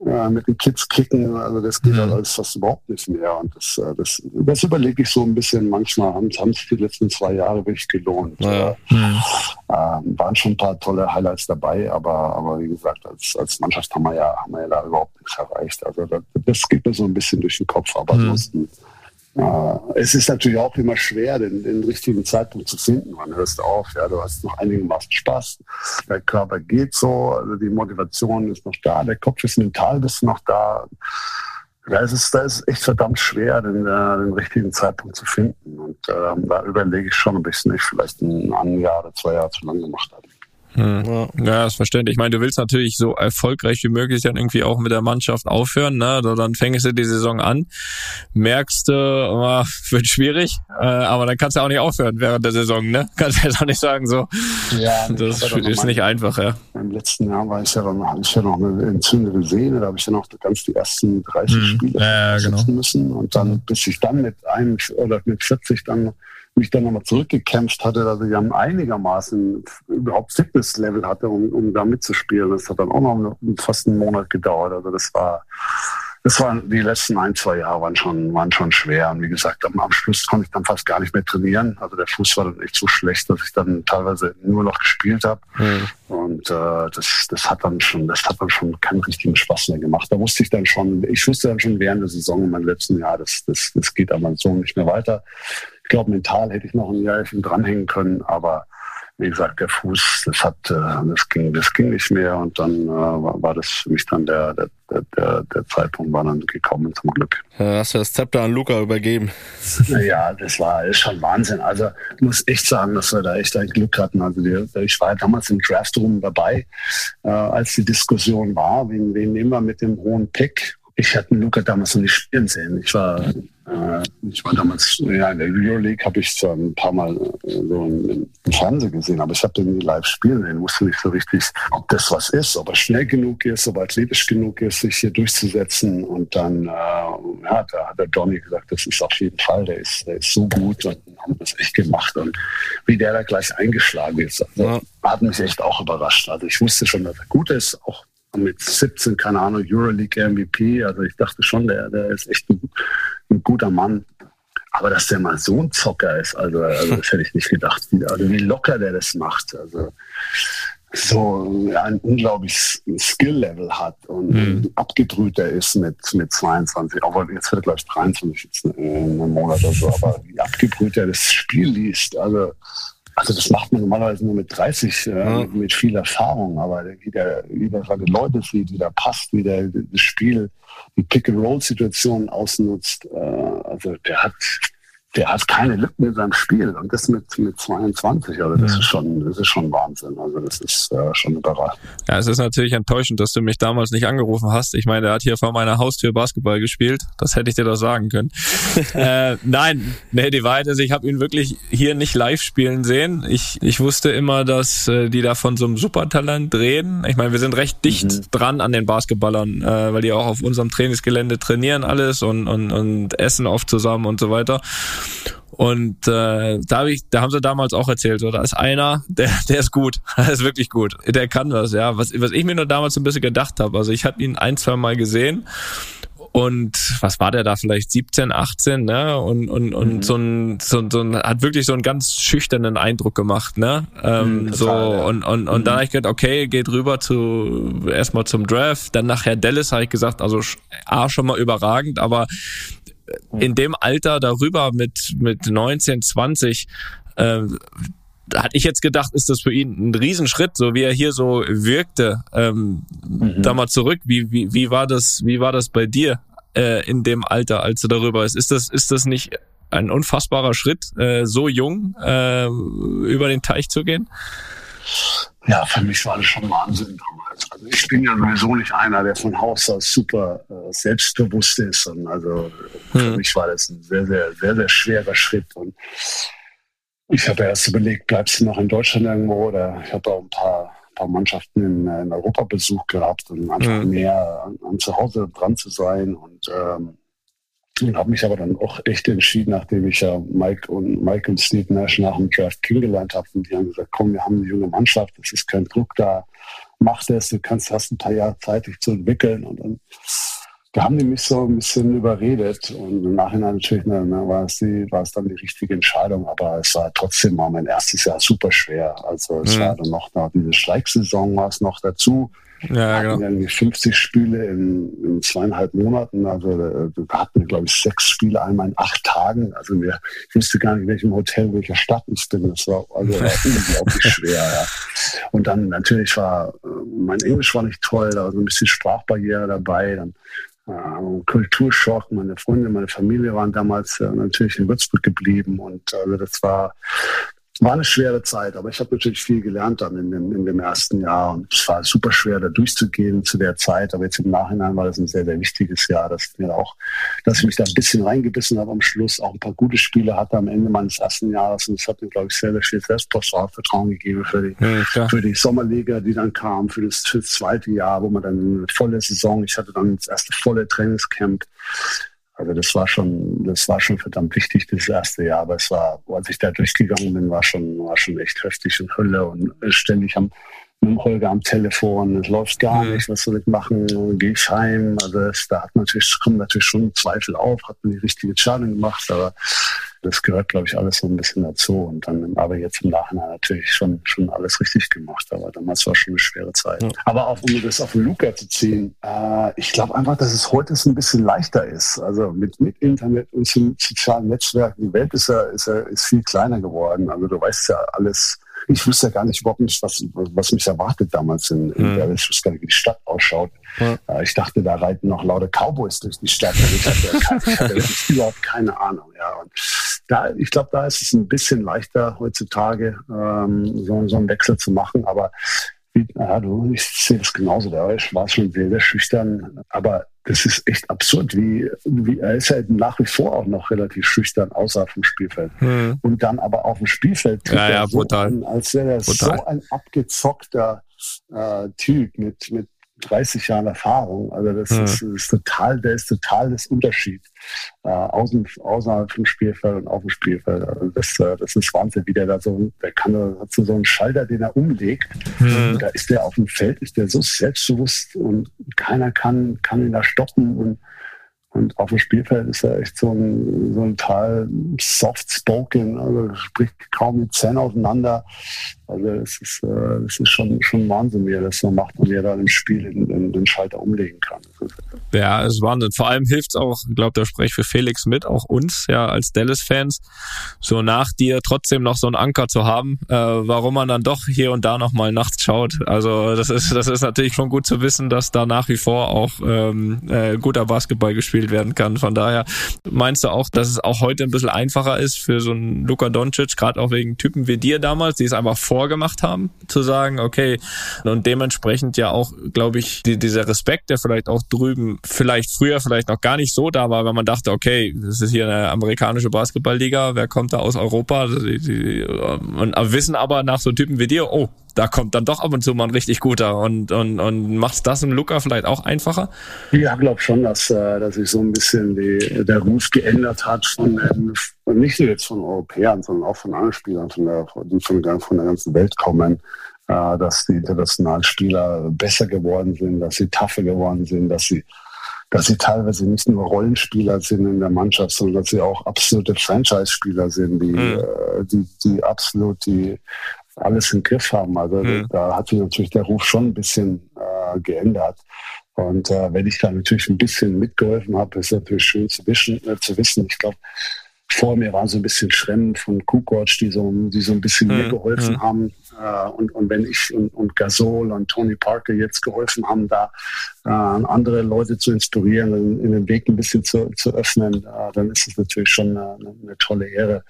ja, mit den Kids kicken, also das geht mhm. halt alles fast überhaupt nicht mehr. Und das, äh, das, das überlege ich so ein bisschen manchmal, haben, sich die letzten zwei Jahre wirklich gelohnt. Ja. Mhm. Ähm, waren schon ein paar tolle Highlights dabei, aber, aber wie gesagt, als, als Mannschaft haben wir ja, haben wir ja da überhaupt nichts erreicht. Also das, das geht mir so ein bisschen durch den Kopf, aber mhm. ansonsten äh, es ist natürlich auch immer schwer, den, den, richtigen Zeitpunkt zu finden. Man hörst auf, ja, du hast noch einigermaßen Spaß, der Körper geht so, also die Motivation ist noch da, der Kopf ist mental bist noch da. Da ist es da ist echt verdammt schwer, den, äh, den richtigen Zeitpunkt zu finden. Und ähm, da überlege ich schon, ob ich es nicht vielleicht ein, ein Jahr oder zwei Jahre zu lange gemacht habe. Hm. Ja. ja, ist verständlich. Ich meine, du willst natürlich so erfolgreich wie möglich dann irgendwie auch mit der Mannschaft aufhören. Ne? Dann fängst du die Saison an, merkst du, oh, wird schwierig, äh, aber dann kannst du auch nicht aufhören während der Saison. Ne? Kannst du jetzt auch nicht sagen so. Ja, das ist, ist nicht einfach. Ja. Im letzten Jahr war ich ja dann, hatte ich ja noch eine entzündete Sehne, da habe ich ja noch ganz die ersten 30 hm. Spiele ja, genau. müssen und dann, bis ich dann mit einem oder mit 40 dann mich dann nochmal zurückgekämpft hatte, dass ich dann einigermaßen überhaupt Fitnesslevel hatte, um, um da mitzuspielen. Das hat dann auch noch fast einen Monat gedauert. Also das war, das waren die letzten ein, zwei Jahre waren schon, waren schon schwer. Und wie gesagt, am, am Schluss konnte ich dann fast gar nicht mehr trainieren. Also der Fuß war dann echt so schlecht, dass ich dann teilweise nur noch gespielt habe. Mhm. Und äh, das, das hat dann schon, das hat dann schon keinen richtigen Spaß mehr gemacht. Da wusste ich dann schon, ich wusste dann schon während der Saison in meinem letzten Jahr, das, das, das geht aber so nicht mehr weiter. Ich glaube, mental hätte ich noch ein Jahr dranhängen können, aber wie gesagt, der Fuß, das hat, äh, das ging, das ging nicht mehr und dann äh, war das für mich dann der, der, der, der Zeitpunkt war dann gekommen zum Glück. Ja, hast du das Zepter an Luca übergeben? Ja, das war ist schon Wahnsinn. Also ich muss echt sagen, dass wir da echt ein Glück hatten. Also ich war damals im Draftroom dabei, äh, als die Diskussion war, wen, wen nehmen wir mit dem hohen Pick ich hatte Luca damals noch nicht spielen sehen. Ich war, ich war damals, ja, in der Euroleague habe ich zwar ein paar Mal äh, so im, Fernsehen gesehen, aber ich habe den nie live spielen sehen. Ich wusste nicht so richtig, ob das was ist, ob er schnell genug ist, ob er athletisch genug ist, sich hier durchzusetzen. Und dann, äh, ja, da hat der Donny gesagt, das ist auf jeden Fall, der ist, der ist so gut und haben das echt gemacht. Und wie der da gleich eingeschlagen ist, also, ja. hat mich echt auch überrascht. Also ich wusste schon, dass er gut ist, auch mit 17, keine Ahnung, Euroleague MVP. Also ich dachte schon, der, der ist echt ein, ein guter Mann. Aber dass der mal so ein Zocker ist, also, also das hätte ich nicht gedacht. Also wie locker der das macht. Also so ein unglaubliches Skill-Level hat und mhm. abgebrühter ist mit, mit 22, aber jetzt wird er gleich 23 jetzt einen Monat oder so, aber wie abgebrüht er das Spiel liest, also also das macht man normalerweise nur mit 30, äh, ja. mit viel Erfahrung, aber wie der, wie der seine Leute sieht, wie der passt, wie der das Spiel, die Pick-and-Roll-Situation ausnutzt, äh, also der hat der hat keine Lücken in seinem Spiel und das mit, mit 22, also das ja. ist schon, das ist schon Wahnsinn. Also das ist äh, schon überraschend. Ja, es ist natürlich enttäuschend, dass du mich damals nicht angerufen hast. Ich meine, der hat hier vor meiner Haustür Basketball gespielt. Das hätte ich dir doch sagen können. äh, nein, nee, die Wahrheit ist, ich habe ihn wirklich hier nicht live spielen sehen. Ich, ich wusste immer, dass äh, die da von so einem Supertalent reden. Ich meine, wir sind recht dicht mhm. dran an den Basketballern, äh, weil die auch auf unserem Trainingsgelände trainieren alles und, und, und essen oft zusammen und so weiter. Und äh, da, hab ich, da haben sie damals auch erzählt, so, da ist einer, der, der ist gut, der ist wirklich gut, der kann was, ja. Was, was ich mir nur damals ein bisschen gedacht habe, also ich habe ihn ein, zwei Mal gesehen und was war der da vielleicht 17, 18, ne? Und und und mhm. so ein so, so ein hat wirklich so einen ganz schüchternen Eindruck gemacht, ne? Ähm, mhm, total, so ja. und und und mhm. dann habe ich gedacht, okay, geht rüber zu erstmal zum Draft, dann nachher Dallas habe ich gesagt, also A schon mal überragend, aber in dem Alter darüber mit, mit 19, 20, äh, hatte ich jetzt gedacht, ist das für ihn ein Riesenschritt, so wie er hier so wirkte. Ähm, mhm. Da mal zurück, wie, wie, wie war das, wie war das bei dir äh, in dem Alter, als du darüber ist? Ist das, ist das nicht ein unfassbarer Schritt, äh, so jung äh, über den Teich zu gehen? Ja, für mich war das schon Wahnsinn damals. Also ich bin ja sowieso nicht einer, der von Haus aus super äh, selbstbewusst ist. Und also hm. für mich war das ein sehr, sehr, sehr, sehr schwerer Schritt. Und ich habe erst überlegt, bleibst du noch in Deutschland irgendwo? Oder ich habe auch ein paar, paar Mannschaften in, in Europa besucht gehabt und einfach hm. mehr an, an zu Hause dran zu sein. Und ähm, und habe mich aber dann auch echt entschieden, nachdem ich ja Mike und Mike und Steve Nash nach dem Draft kennengelernt habe. Und die haben gesagt, komm, wir haben eine junge Mannschaft, es ist kein Druck da, mach das, du kannst, hast ein paar Jahre Zeit, dich zu entwickeln. Und dann da haben die mich so ein bisschen überredet. Und im Nachhinein natürlich na, na, war, es die, war es dann die richtige Entscheidung, aber es war trotzdem mal mein erstes Jahr super schwer. Also es mhm. war dann noch, noch diese Schleiksaison war es noch dazu. Ja, genau. irgendwie 50 Spiele in, in zweieinhalb Monaten. Also äh, wir hatten, glaube ich, sechs Spiele einmal in acht Tagen. Also wir, ich wusste gar nicht, in welchem Hotel, welcher Stadt ich bin. Das war also war unglaublich schwer. Ja. Und dann natürlich war äh, mein Englisch war nicht toll, da war so ein bisschen Sprachbarriere dabei. Dann äh, Kulturschock. Meine Freunde, meine Familie waren damals äh, natürlich in Würzburg geblieben und also das war war eine schwere Zeit, aber ich habe natürlich viel gelernt dann in dem, in dem ersten Jahr und es war super schwer, da durchzugehen zu der Zeit. Aber jetzt im Nachhinein war das ein sehr, sehr wichtiges Jahr, dass mir auch, dass ich mich da ein bisschen reingebissen habe am Schluss, auch ein paar gute Spiele hatte am Ende meines ersten Jahres und es hat mir, glaube ich, sehr, sehr viel Selbstvertrauen gegeben für die, ja, für die Sommerliga, die dann kam, für das, für das zweite Jahr, wo man dann eine volle Saison, ich hatte dann das erste volle Trainingscamp also das war schon, das war schon verdammt wichtig, das erste Jahr. Aber es war, als ich da durchgegangen bin, war schon, war schon echt heftig und Hölle und ständig am, mit Holger am Telefon. Es läuft gar nicht, was soll ich machen? Gehe ich heim? Also es, da hat natürlich, kommen natürlich schon Zweifel auf, hat man die richtige Entscheidung gemacht, aber das gehört, glaube ich, alles so ein bisschen dazu. Und dann aber jetzt im Nachhinein natürlich schon, schon alles richtig gemacht. Aber damals war schon eine schwere Zeit. Ja. Aber auch um das auf Luca zu ziehen, äh, ich glaube einfach, dass es heute ein bisschen leichter ist. Also mit, mit Internet und sozialen Netzwerken, die Welt ist ja, ist ja ist viel kleiner geworden. Also du weißt ja alles ich wusste ja gar nicht überhaupt nicht, was, was mich erwartet damals in, in mhm. Ich wusste gar nicht, wie die Stadt ausschaut. Ja. Äh, ich dachte, da reiten noch laute Cowboys durch die Stadt. Also ich hatte, ich hatte überhaupt keine Ahnung. Ja. Und da, ich glaube, da ist es ein bisschen leichter heutzutage, ähm, so, so einen Wechsel zu machen. Aber ja, du, ich sehe das genauso. Da war schon sehr, sehr schüchtern. Aber das ist echt absurd, wie, wie er ist ja nach wie vor auch noch relativ schüchtern außerhalb vom Spielfeld. Mhm. Und dann aber auf dem Spielfeld ja, ja, so an, als wäre er so ein abgezockter äh, Typ mit, mit 30 Jahren Erfahrung. Also das, mhm. ist, ist, total, der ist total das Unterschied äh, außen, außerhalb vom Spielfeld und auf dem Spielfeld. Also das, äh, das ist Wahnsinn, wie der da so, der kann hat so einen Schalter, den er umlegt. Mhm. da ist der auf dem Feld, ist der so selbstbewusst und keiner kann, kann ihn da stoppen und und auf dem Spielfeld ist er echt so ein, so ein Teil soft-spoken, also spricht kaum mit Zähnen auseinander. Also es ist, äh, es ist schon, schon Wahnsinn, wie er das so macht und wie er da im Spiel in, in, den Schalter umlegen kann. Ja, es ist Wahnsinn. Vor allem hilft es auch, ich glaube, da spreche ich für Felix mit, auch uns ja als Dallas-Fans, so nach dir trotzdem noch so einen Anker zu haben, äh, warum man dann doch hier und da nochmal nachts schaut. Also das ist, das ist natürlich schon gut zu wissen, dass da nach wie vor auch ähm, äh, guter Basketball gespielt werden kann. Von daher meinst du auch, dass es auch heute ein bisschen einfacher ist für so einen Luka Doncic, gerade auch wegen Typen wie dir damals, die es einfach vor vorgemacht haben, zu sagen, okay, und dementsprechend ja auch, glaube ich, die, dieser Respekt, der vielleicht auch drüben vielleicht früher vielleicht noch gar nicht so da war, weil man dachte, okay, das ist hier eine amerikanische Basketballliga, wer kommt da aus Europa? Und wissen aber nach so Typen wie dir, oh, da kommt dann doch ab und zu mal ein richtig guter und, und, und macht das im Luca vielleicht auch einfacher? Ja, glaube schon, dass, äh, dass sich so ein bisschen die, der Ruf geändert hat von, und nicht nur jetzt von Europäern, sondern auch von anderen Spielern, von der, die von, von der ganzen Welt kommen, äh, dass die internationalen Spieler besser geworden sind, dass sie tougher geworden sind, dass sie dass sie teilweise nicht nur Rollenspieler sind in der Mannschaft, sondern dass sie auch absolute Franchise-Spieler sind, die, mhm. äh, die, die absolut die alles im Griff haben. Also mhm. da hat sich natürlich der Ruf schon ein bisschen äh, geändert. Und äh, wenn ich da natürlich ein bisschen mitgeholfen habe, ist natürlich schön zu, wischen, äh, zu wissen. Ich glaube, vor mir waren so ein bisschen Schremmen von Kukoc, die so, die so ein bisschen mhm. mir geholfen mhm. haben. Äh, und, und wenn ich und, und Gasol und Tony Parker jetzt geholfen haben, da äh, andere Leute zu inspirieren, in, in, den Weg ein bisschen zu, zu öffnen, äh, dann ist es natürlich schon eine, eine, tolle Ehre.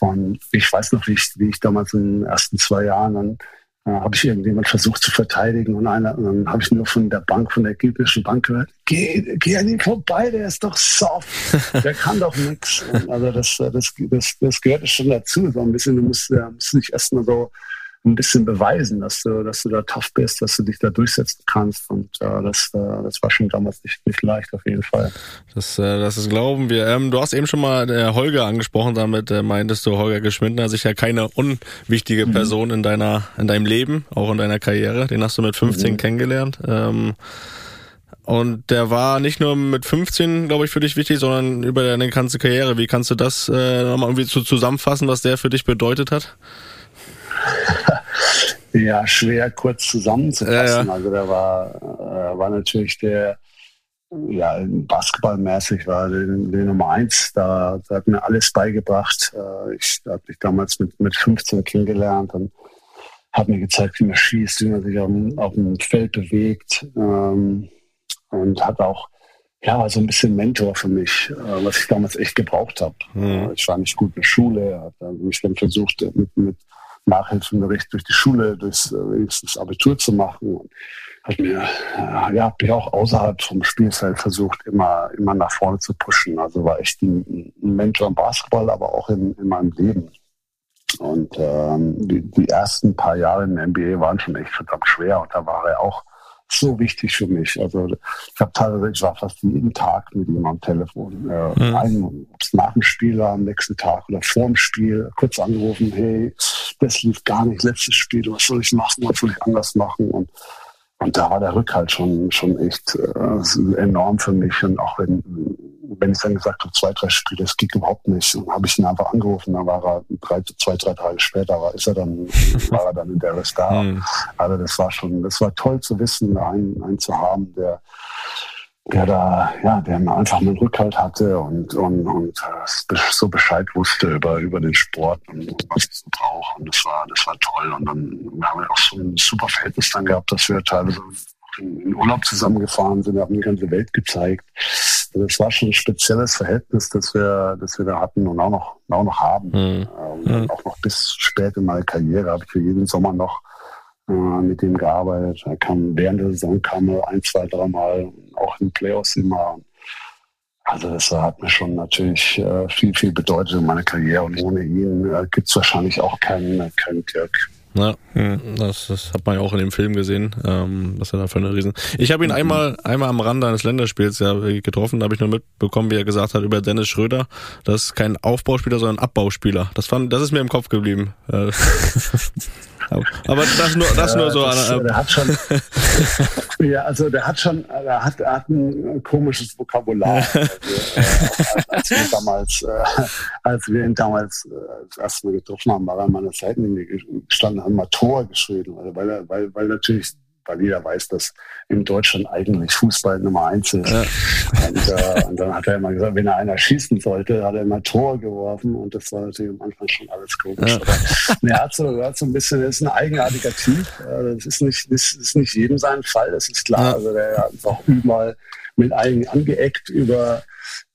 Und ich weiß noch, wie ich, wie ich damals in den ersten zwei Jahren dann äh, habe ich irgendjemand versucht zu verteidigen und, einer, und dann habe ich nur von der Bank, von der ägyptischen Bank gehört, geh, geh an ihn vorbei, der ist doch soft, der kann doch nichts. Also das, das, das, das gehört schon dazu, so ein bisschen, du musst, musst dich erstmal so ein bisschen beweisen, dass du, dass du da tough bist, dass du dich da durchsetzen kannst. Und äh, das, äh, das war schon damals nicht, nicht leicht, auf jeden Fall. Das, äh, das ist glauben wir. Ähm, du hast eben schon mal äh, Holger angesprochen, damit äh, meintest du, Holger Geschwindner, sicher keine unwichtige mhm. Person in deiner, in deinem Leben, auch in deiner Karriere. Den hast du mit 15 mhm. kennengelernt. Ähm, und der war nicht nur mit 15, glaube ich, für dich wichtig, sondern über deine ganze Karriere. Wie kannst du das äh, nochmal irgendwie zu, zusammenfassen, was der für dich bedeutet hat? ja, schwer kurz zusammenzufassen. Ja. Also der war, äh, war natürlich der, ja, basketballmäßig war der, der Nummer eins. Da, da hat mir alles beigebracht. Äh, ich habe mich damals mit, mit 15 kennengelernt und hat mir gezeigt, wie man schießt, wie man sich auf, auf dem Feld bewegt ähm, und hat auch ja, war so ein bisschen Mentor für mich, äh, was ich damals echt gebraucht habe. Mhm. Ich war nicht gut in der Schule, habe mich dann versucht, mit, mit Nachhilfenbericht durch die Schule, durchs wenigstens Abitur zu machen. Und hat mir, ja, hab mich auch außerhalb vom Spielfeld versucht, immer, immer nach vorne zu pushen. Also war echt ein, ein Mentor im Basketball, aber auch in, in meinem Leben. Und ähm, die, die ersten paar Jahre in der NBA waren schon echt verdammt schwer und da war er auch so wichtig für mich. Also ich habe teilweise, ich war fast jeden Tag mit ihm am Telefon. Äh, mhm. Ein, ob es nach dem Spiel war, am nächsten Tag oder vor dem Spiel, kurz angerufen, hey, das lief gar nicht, letztes Spiel, was soll ich machen, was soll ich anders machen? Und und da war der Rückhalt schon, schon echt äh, enorm für mich. Und auch wenn, wenn ich dann gesagt habe, zwei, drei Spiele, das geht überhaupt nicht, dann habe ich ihn einfach angerufen. Dann war er drei, zwei, drei Tage später, war, ist er dann, war er dann in der da. Mhm. Also das war schon, das war toll zu wissen, einen, einen zu haben, der, der da, ja, der einfach einen Rückhalt hatte und, und, und äh, so Bescheid wusste über, über den Sport und was ich so brauche. Und das war, das war toll. Und dann haben wir auch so ein super Verhältnis dann gehabt, dass wir teilweise in Urlaub zusammengefahren sind, haben die ganze Welt gezeigt. Also das war schon ein spezielles Verhältnis, das wir, das wir da hatten und auch noch, auch noch haben. Mhm. Ähm, auch noch bis spät in meiner Karriere habe ich für jeden Sommer noch äh, mit dem gearbeitet. Er kam während der Saison kam er ein, zwei, dreimal, auch in Playoffs immer. Also das hat mir schon natürlich äh, viel, viel bedeutet in meiner Karriere und ohne ihn äh, gibt es wahrscheinlich auch keinen, keinen Dirk. Ja, das, das hat man ja auch in dem Film gesehen, ähm, was er da für eine Riesen. Ich habe ihn einmal, einmal am Rande eines Länderspiels ja getroffen, da habe ich nur mitbekommen, wie er gesagt hat über Dennis Schröder, das ist kein Aufbauspieler, sondern Abbauspieler. Das fand, das ist mir im Kopf geblieben. Äh, Aber das nur, das nur so. Das, äh, der hat schon, ja, also der hat schon, der hat, er hat ein komisches Vokabular. Also, äh, als wir damals, äh, als wir ihn damals äh, das erste Mal getroffen haben, war er an meiner Seitenlinie gestanden, haben mal Tor geschrieben, weil, weil, weil natürlich weil jeder weiß, dass in Deutschland eigentlich Fußball Nummer eins ist. Ja. Und, äh, und, dann hat er immer gesagt, wenn er einer schießen sollte, hat er immer Tor geworfen und das war natürlich am Anfang schon alles komisch. Ja. Aber, er hat so, er hat so ein bisschen, das ist ein eigenartiger Typ. Das ist nicht, das ist nicht jedem sein Fall, das ist klar. Also der hat einfach überall mit eigen angeeckt über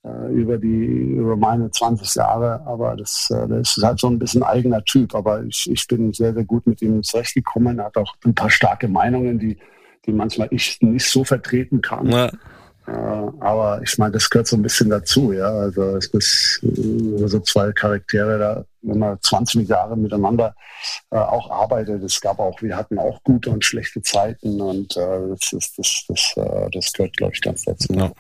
äh, über die über meine 20 Jahre, aber das, äh, das ist halt so ein bisschen eigener Typ. Aber ich, ich bin sehr, sehr gut mit ihm zurechtgekommen. Er hat auch ein paar starke Meinungen, die, die manchmal ich nicht so vertreten kann. Ja. Äh, aber ich meine, das gehört so ein bisschen dazu, ja. Also es ist äh, so zwei Charaktere da, wenn man 20 Jahre miteinander äh, auch arbeitet. Es gab auch, wir hatten auch gute und schlechte Zeiten und äh, das, ist, das, das, äh, das gehört, glaube ich, ganz dazu. Ja,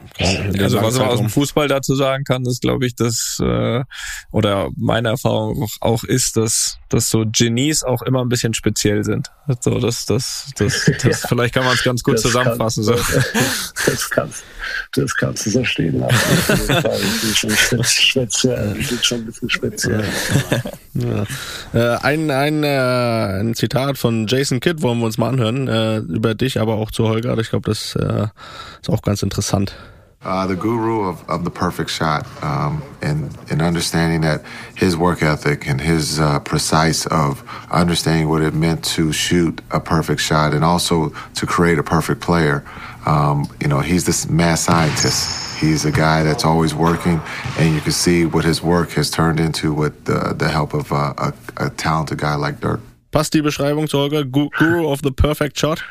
also was man aus dem Fußball dazu sagen kann, ist, glaube ich, dass äh, oder meine Erfahrung auch ist, dass, dass so Genies auch immer ein bisschen speziell sind. So, das, das, das, das ja, vielleicht kann man es ganz gut zusammenfassen. Kann, so. Das kannst, das kannst du so stehen lassen. Das ist schon speziell, schon ein bisschen speziell. ja. Äh, ein, ein, äh, ein Zitat von Jason Kidd wollen wir uns mal anhören, äh, über dich, aber auch zu Holger. Ich glaube, das äh, ist auch ganz interessant. Uh, the guru of, of the perfect shot um, and, and understanding that his work ethic and his uh, precise of understanding what it meant to shoot a perfect shot and also to create a perfect player. Um, you know, he's this mad scientist He's a guy that's always working, and you can see what his work has turned into with the, the help of uh, a, a talented guy like Dirk. Passt die Beschreibung zu Holger? Guru of the Perfect Shot?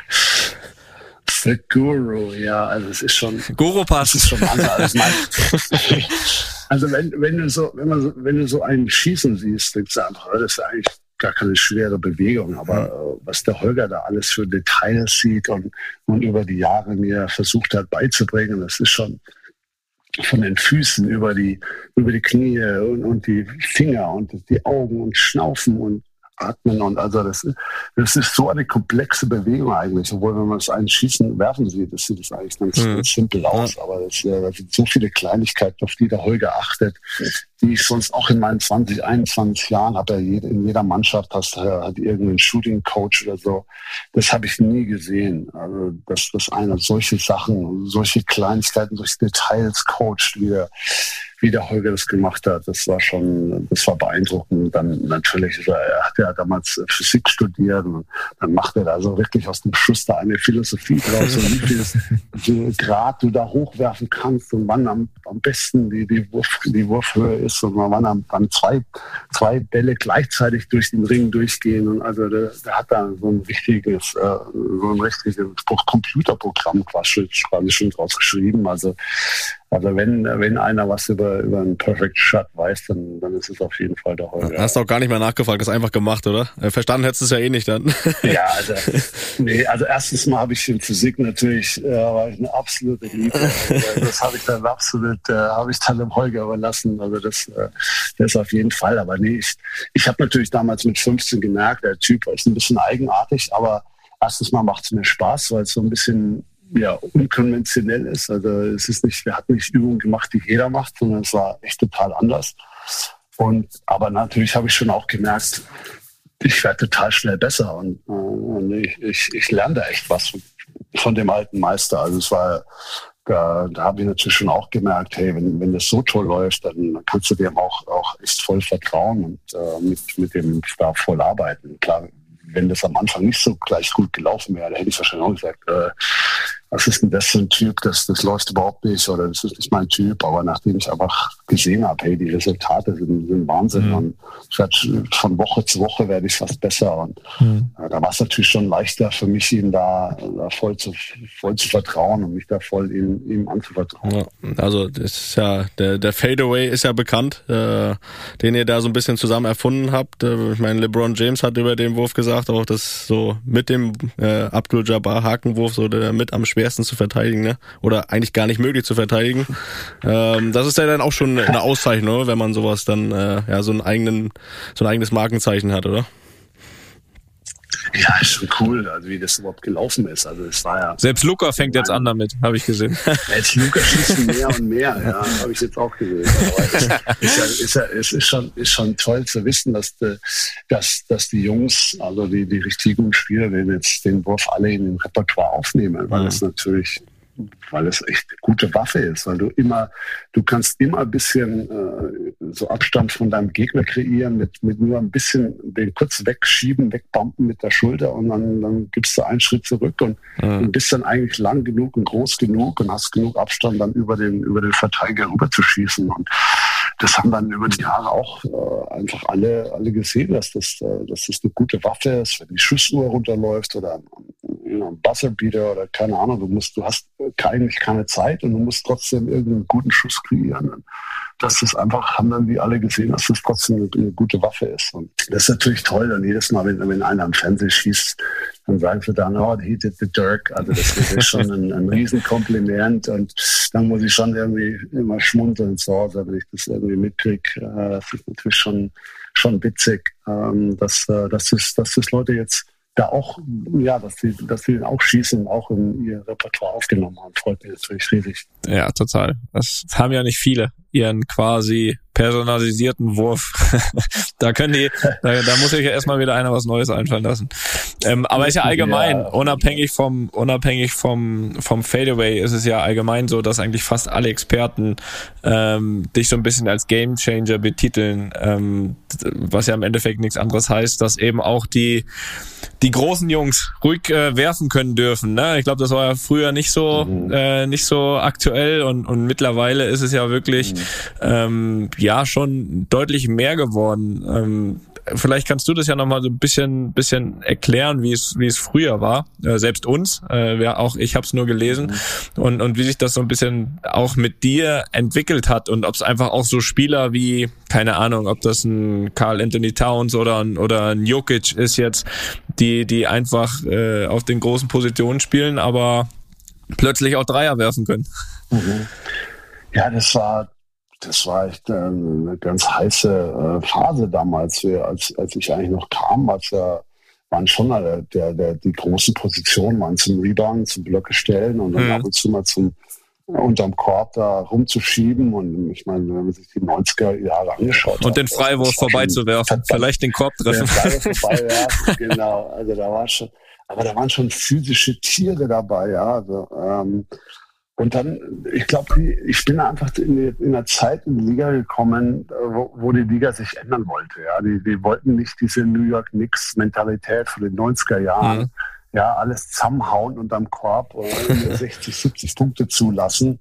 The Guru, ja, also es ist schon. Guru passt. ist schon anders. also wenn, wenn du so, wenn man so, wenn du so einen schießen siehst, denkst du einfach, das ist eigentlich gar keine schwere Bewegung, aber äh, was der Holger da alles für Details sieht und, und über die Jahre mir versucht hat beizubringen, das ist schon, von den Füßen über die, über die Knie und, und die Finger und die Augen und Schnaufen und Atmen und also das, das ist so eine komplexe Bewegung eigentlich, obwohl wenn man es einen schießen, werfen sieht, das sieht das eigentlich ganz, mhm. simpel aus, aber das, das, sind so viele Kleinigkeiten, auf die der Holger achtet, die ich sonst auch in meinen 20, 21 Jahren habe, ja in jeder Mannschaft hast, hat irgendeinen Shooting Coach oder so. Das habe ich nie gesehen. Also, dass das einer solche Sachen, solche Kleinigkeiten, solche Details coacht, wie der, wie der Holger das gemacht hat. Das war schon, das war beeindruckend. Dann natürlich, er, er hat ja damals Physik studiert und dann macht er da so wirklich aus dem Schuss da eine Philosophie draus und wie viel Grad du da hochwerfen kannst und wann am, am besten die, die, Wurf, die Wurfhöhe ist und wann am, wann zwei, zwei Bälle gleichzeitig durch den Ring durchgehen. Und also der, der hat da so ein richtiges, äh, so ein richtiges Computerprogramm quasi, schon draus geschrieben. Also also wenn, wenn einer was über, über einen Perfect Shot weiß, dann, dann ist es auf jeden Fall der Holger. Hast du auch gar nicht mehr nachgefragt, das einfach gemacht, oder? Äh, verstanden hättest du es ja eh nicht dann. Ja, also, nee, also erstens mal habe ich in Physik natürlich, äh, war ich eine absolute Liebe. das habe ich dann absolut, äh, habe ich dann dem Holger überlassen. Also das, äh, das auf jeden Fall. Aber nee, ich, ich habe natürlich damals mit 15 gemerkt, der Typ ist ein bisschen eigenartig, aber erstens mal macht es mir Spaß, weil es so ein bisschen ja, unkonventionell ist. Also es ist nicht, wir hatten nicht Übungen gemacht, die jeder macht, sondern es war echt total anders. Und aber natürlich habe ich schon auch gemerkt, ich werde total schnell besser und, äh, und ich, ich, ich lerne da echt was von, von dem alten Meister. Also es war da, da habe ich natürlich schon auch gemerkt, hey, wenn, wenn das so toll läuft, dann kannst du dem auch, auch echt voll vertrauen und äh, mit, mit dem da voll arbeiten. Klar, wenn das am Anfang nicht so gleich gut gelaufen wäre, da hätte ich wahrscheinlich auch gesagt, äh, was ist denn das für ein Typ, das, das läuft überhaupt nicht oder das ist nicht mein Typ. Aber nachdem ich einfach gesehen habe, hey, die Resultate sind, sind Wahnsinn mhm. und ich werd, von Woche zu Woche werde ich fast besser. Und mhm. äh, da war es natürlich schon leichter für mich, ihm da, da, voll, zu, voll zu vertrauen und mich da voll ihm, ihm anzuvertrauen. Ja, also das ist ja, der, der Fadeaway ist ja bekannt, äh, den ihr da so ein bisschen zusammen erfunden habt. Äh, ich meine, LeBron James hat über den Wurf gesagt, auch das so mit dem äh, Abdul Jabbar Hakenwurf so der mit am schwersten schwersten zu verteidigen, ne? Oder eigentlich gar nicht möglich zu verteidigen. Ähm, das ist ja dann auch schon eine Auszeichnung, wenn man sowas dann äh, ja so einen eigenen, so ein eigenes Markenzeichen hat, oder? Ja, ist schon cool, also wie das überhaupt gelaufen ist. Also es war ja. Selbst Luca fängt jetzt an damit, habe ich gesehen. Jetzt Luca schießt mehr und mehr, ja, habe ich jetzt auch gesehen. Aber es ist, ja, ist, ja, es ist schon, ist schon toll zu wissen, dass, die, dass, dass die Jungs, also die, die richtig guten Spieler, den jetzt den Wurf alle in den Repertoire aufnehmen, weil mhm. es natürlich weil es echt eine gute Waffe ist, weil du immer, du kannst immer ein bisschen äh, so Abstand von deinem Gegner kreieren, mit, mit nur ein bisschen den kurz wegschieben, wegbumpen mit der Schulter und dann, dann gibst du einen Schritt zurück und, mhm. und bist dann eigentlich lang genug und groß genug und hast genug Abstand, dann über den, über den Verteidiger rüber zu schießen. Und das haben dann über die Jahre auch äh, einfach alle, alle gesehen, dass das, äh, dass das eine gute Waffe ist, wenn die Schussuhr runterläuft oder ein, ein Buzzerbeater oder keine Ahnung, du musst, du hast eigentlich keine Zeit und du musst trotzdem irgendeinen guten Schuss kreieren. Das ist einfach, haben dann die alle gesehen, dass das trotzdem eine, eine gute Waffe ist. Und das ist natürlich toll, dann jedes Mal, wenn, wenn einer am Fernsehen schießt, dann sagen sie dann, oh, he did the Dirk. Also das ist schon ein, ein Riesenkompliment und dann muss ich schon irgendwie immer schmunzeln zu Hause, wenn ich das irgendwie mitkriege. Äh, das ist natürlich schon, schon witzig, ähm, dass, äh, dass, das, dass das Leute jetzt da auch, ja, dass sie, dass sie auch schießen, auch in ihr Repertoire aufgenommen haben. Freut mich natürlich riesig. Ja, total. Das haben ja nicht viele, ihren quasi personalisierten Wurf. da können die, da, da muss sich ja erstmal wieder einer was Neues einfallen lassen. Ähm, aber ist ja allgemein, ja. unabhängig vom, unabhängig vom, vom Fadeaway ist es ja allgemein so, dass eigentlich fast alle Experten ähm, dich so ein bisschen als Game Changer betiteln, ähm, was ja im Endeffekt nichts anderes heißt, dass eben auch die, die großen Jungs ruhig äh, werfen können dürfen. Ne? Ich glaube, das war ja früher nicht so, mhm. äh, nicht so aktuell und, und mittlerweile ist es ja wirklich mhm. Ähm, ja schon deutlich mehr geworden. Ähm, vielleicht kannst du das ja nochmal so ein bisschen, bisschen erklären, wie es, wie es früher war, äh, selbst uns, äh, ja, auch ich habe es nur gelesen mhm. und, und wie sich das so ein bisschen auch mit dir entwickelt hat und ob es einfach auch so Spieler wie, keine Ahnung, ob das ein Carl Anthony Towns oder ein, oder ein Jokic ist jetzt, die, die einfach äh, auf den großen Positionen spielen, aber plötzlich auch Dreier werfen können. Mhm. Ja, das war das war echt ähm, eine ganz heiße äh, Phase damals, als, als ich eigentlich noch kam, als er waren schon der, der, der, die großen Positionen waren zum Rebound, zum Blöcke stellen und dann mhm. ab und zu mal zum, unterm Korb da rumzuschieben. Und ich meine, wenn man sich die 90er Jahre angeschaut hat. Und den Freiwurf vorbeizuwerfen, vielleicht den Korb treffen. Den Freiwurf vorbeiwerfen, genau. Also da war schon, aber da waren schon physische Tiere dabei, ja. Also, ähm, und dann, ich glaube, ich bin einfach in, die, in einer Zeit in die Liga gekommen, wo, wo die Liga sich ändern wollte. Ja, die, die wollten nicht diese New York Knicks Mentalität von den 90er Jahren. Mhm ja, alles zusammenhauen unterm Korb und 60, 70 Punkte zulassen.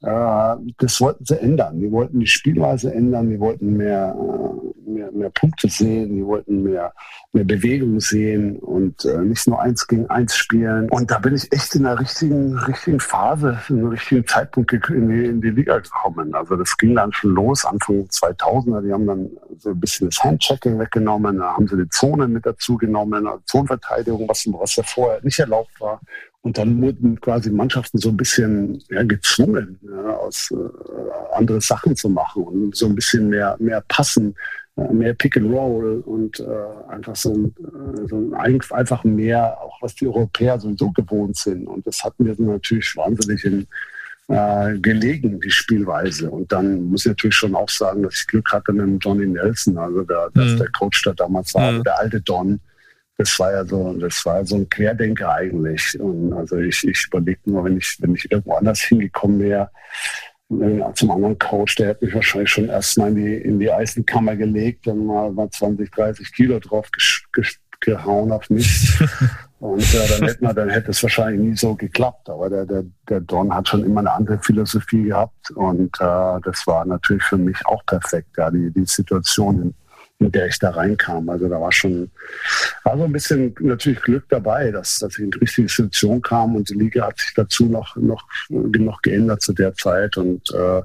Äh, das wollten sie ändern. Die wollten die Spielweise ändern, die wollten mehr, äh, mehr, mehr Punkte sehen, die wollten mehr, mehr Bewegung sehen und äh, nicht nur eins gegen eins spielen. Und da bin ich echt in der richtigen, richtigen Phase, in einem richtigen Zeitpunkt in die, in die Liga gekommen. Also das ging dann schon los, Anfang 2000er. Die haben dann so ein bisschen das Handchecking weggenommen, da haben sie die Zone mit dazu genommen, also Zonenverteidigung, was, was ja vorher nicht erlaubt war. Und dann wurden quasi Mannschaften so ein bisschen ja, gezwungen, ja, aus äh, andere Sachen zu machen und so ein bisschen mehr, mehr passen, äh, mehr Pick and Roll und äh, einfach so, ein, äh, so ein, einfach mehr, auch was die Europäer sowieso gewohnt sind. Und das hatten wir natürlich wahnsinnig in, äh, gelegen, die Spielweise. Und dann muss ich natürlich schon auch sagen, dass ich Glück hatte mit dem Johnny Nelson, also der, mhm. der Coach, der damals war, mhm. der alte Don das war ja so, das war so ein Querdenker eigentlich. Und also ich, ich überlege nur, wenn ich, wenn ich irgendwo anders hingekommen wäre, zum anderen Coach, der hätte mich wahrscheinlich schon erstmal in die, in die Eisenkammer gelegt und mal, mal 20, 30 Kilo drauf gehauen auf mich. und äh, dann, hätte man, dann hätte es wahrscheinlich nie so geklappt. Aber der, der, der Don hat schon immer eine andere Philosophie gehabt und äh, das war natürlich für mich auch perfekt, ja, die, die Situation mit der ich da reinkam. Also da war schon also ein bisschen natürlich Glück dabei, dass, dass ich in die richtige Situation kam und die Liga hat sich dazu noch, noch, noch geändert zu der Zeit. Und äh,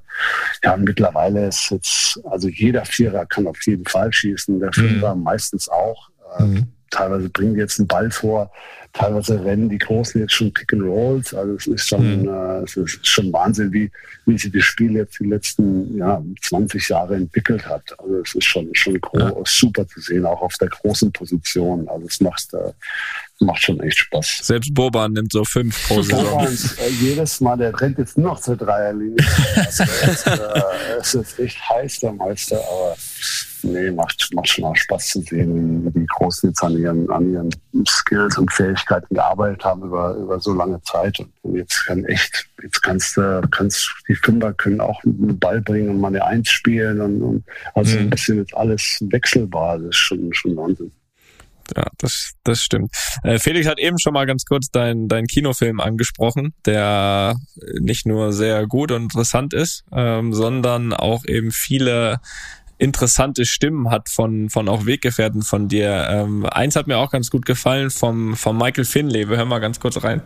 ja, mittlerweile ist jetzt, also jeder Vierer kann auf jeden Fall schießen, der Fünfer mhm. meistens auch. Äh, mhm. Teilweise bringen die jetzt einen Ball vor, teilweise rennen die Großen jetzt schon Pick and Rolls. Also es ist schon, mhm. äh, es ist schon Wahnsinn, wie, wie sich das Spiel jetzt die letzten ja, 20 Jahre entwickelt hat. Also es ist schon, schon ja. super zu sehen, auch auf der großen Position. Also es macht, äh, macht schon echt Spaß. Selbst Boban nimmt so fünf pro Saison. Boban, äh, jedes Mal, der rennt jetzt nur noch zur Dreierlinie. also es, äh, es ist echt heiß, der Meister, aber nee, macht, macht schon auch Spaß zu sehen, wie die Großen jetzt an ihren, an ihren Skills und Fähigkeiten gearbeitet haben über, über so lange Zeit. Und jetzt kann echt, jetzt kannst du, kannst, die Fünfer können auch einen Ball bringen und mal eine Eins spielen und, und also mhm. ein bisschen jetzt alles wechselbar. Das ist schon, schon Wahnsinn. Ja, das, das stimmt. Äh, Felix hat eben schon mal ganz kurz deinen dein Kinofilm angesprochen, der nicht nur sehr gut und interessant ist, ähm, sondern auch eben viele interessante Stimmen hat von, von auch Weggefährten von dir. Ähm, eins hat mir auch ganz gut gefallen vom, vom Michael Finley. Wir hören mal ganz kurz rein.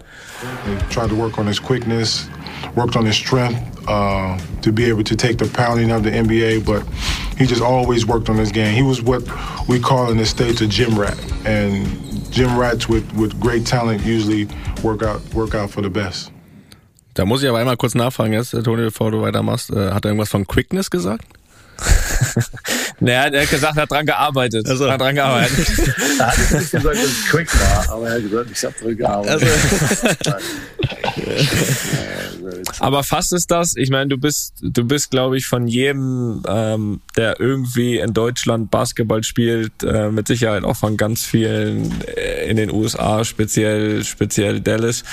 Tried to work on his quickness, worked on his strength uh, to be able to take the pounding of the NBA, but he just always worked on his game. He was what we call in the States a gym rat. And gym rats with, with great talent usually work out, work out for the best. Da muss ich aber einmal kurz nachfragen jetzt, Toni, bevor du weitermachst. Äh, hat er irgendwas von Quickness gesagt? naja, er hat gesagt, er hat dran gearbeitet. Also. Er hat dran gearbeitet. er hat nicht gesagt, dass es quick war, aber er hat gesagt, ich habe dran gearbeitet. Also. aber fast ist das, ich meine, du bist, du bist, glaube ich, von jedem, ähm, der irgendwie in Deutschland Basketball spielt, äh, mit Sicherheit auch von ganz vielen äh, in den USA, speziell, speziell Dallas,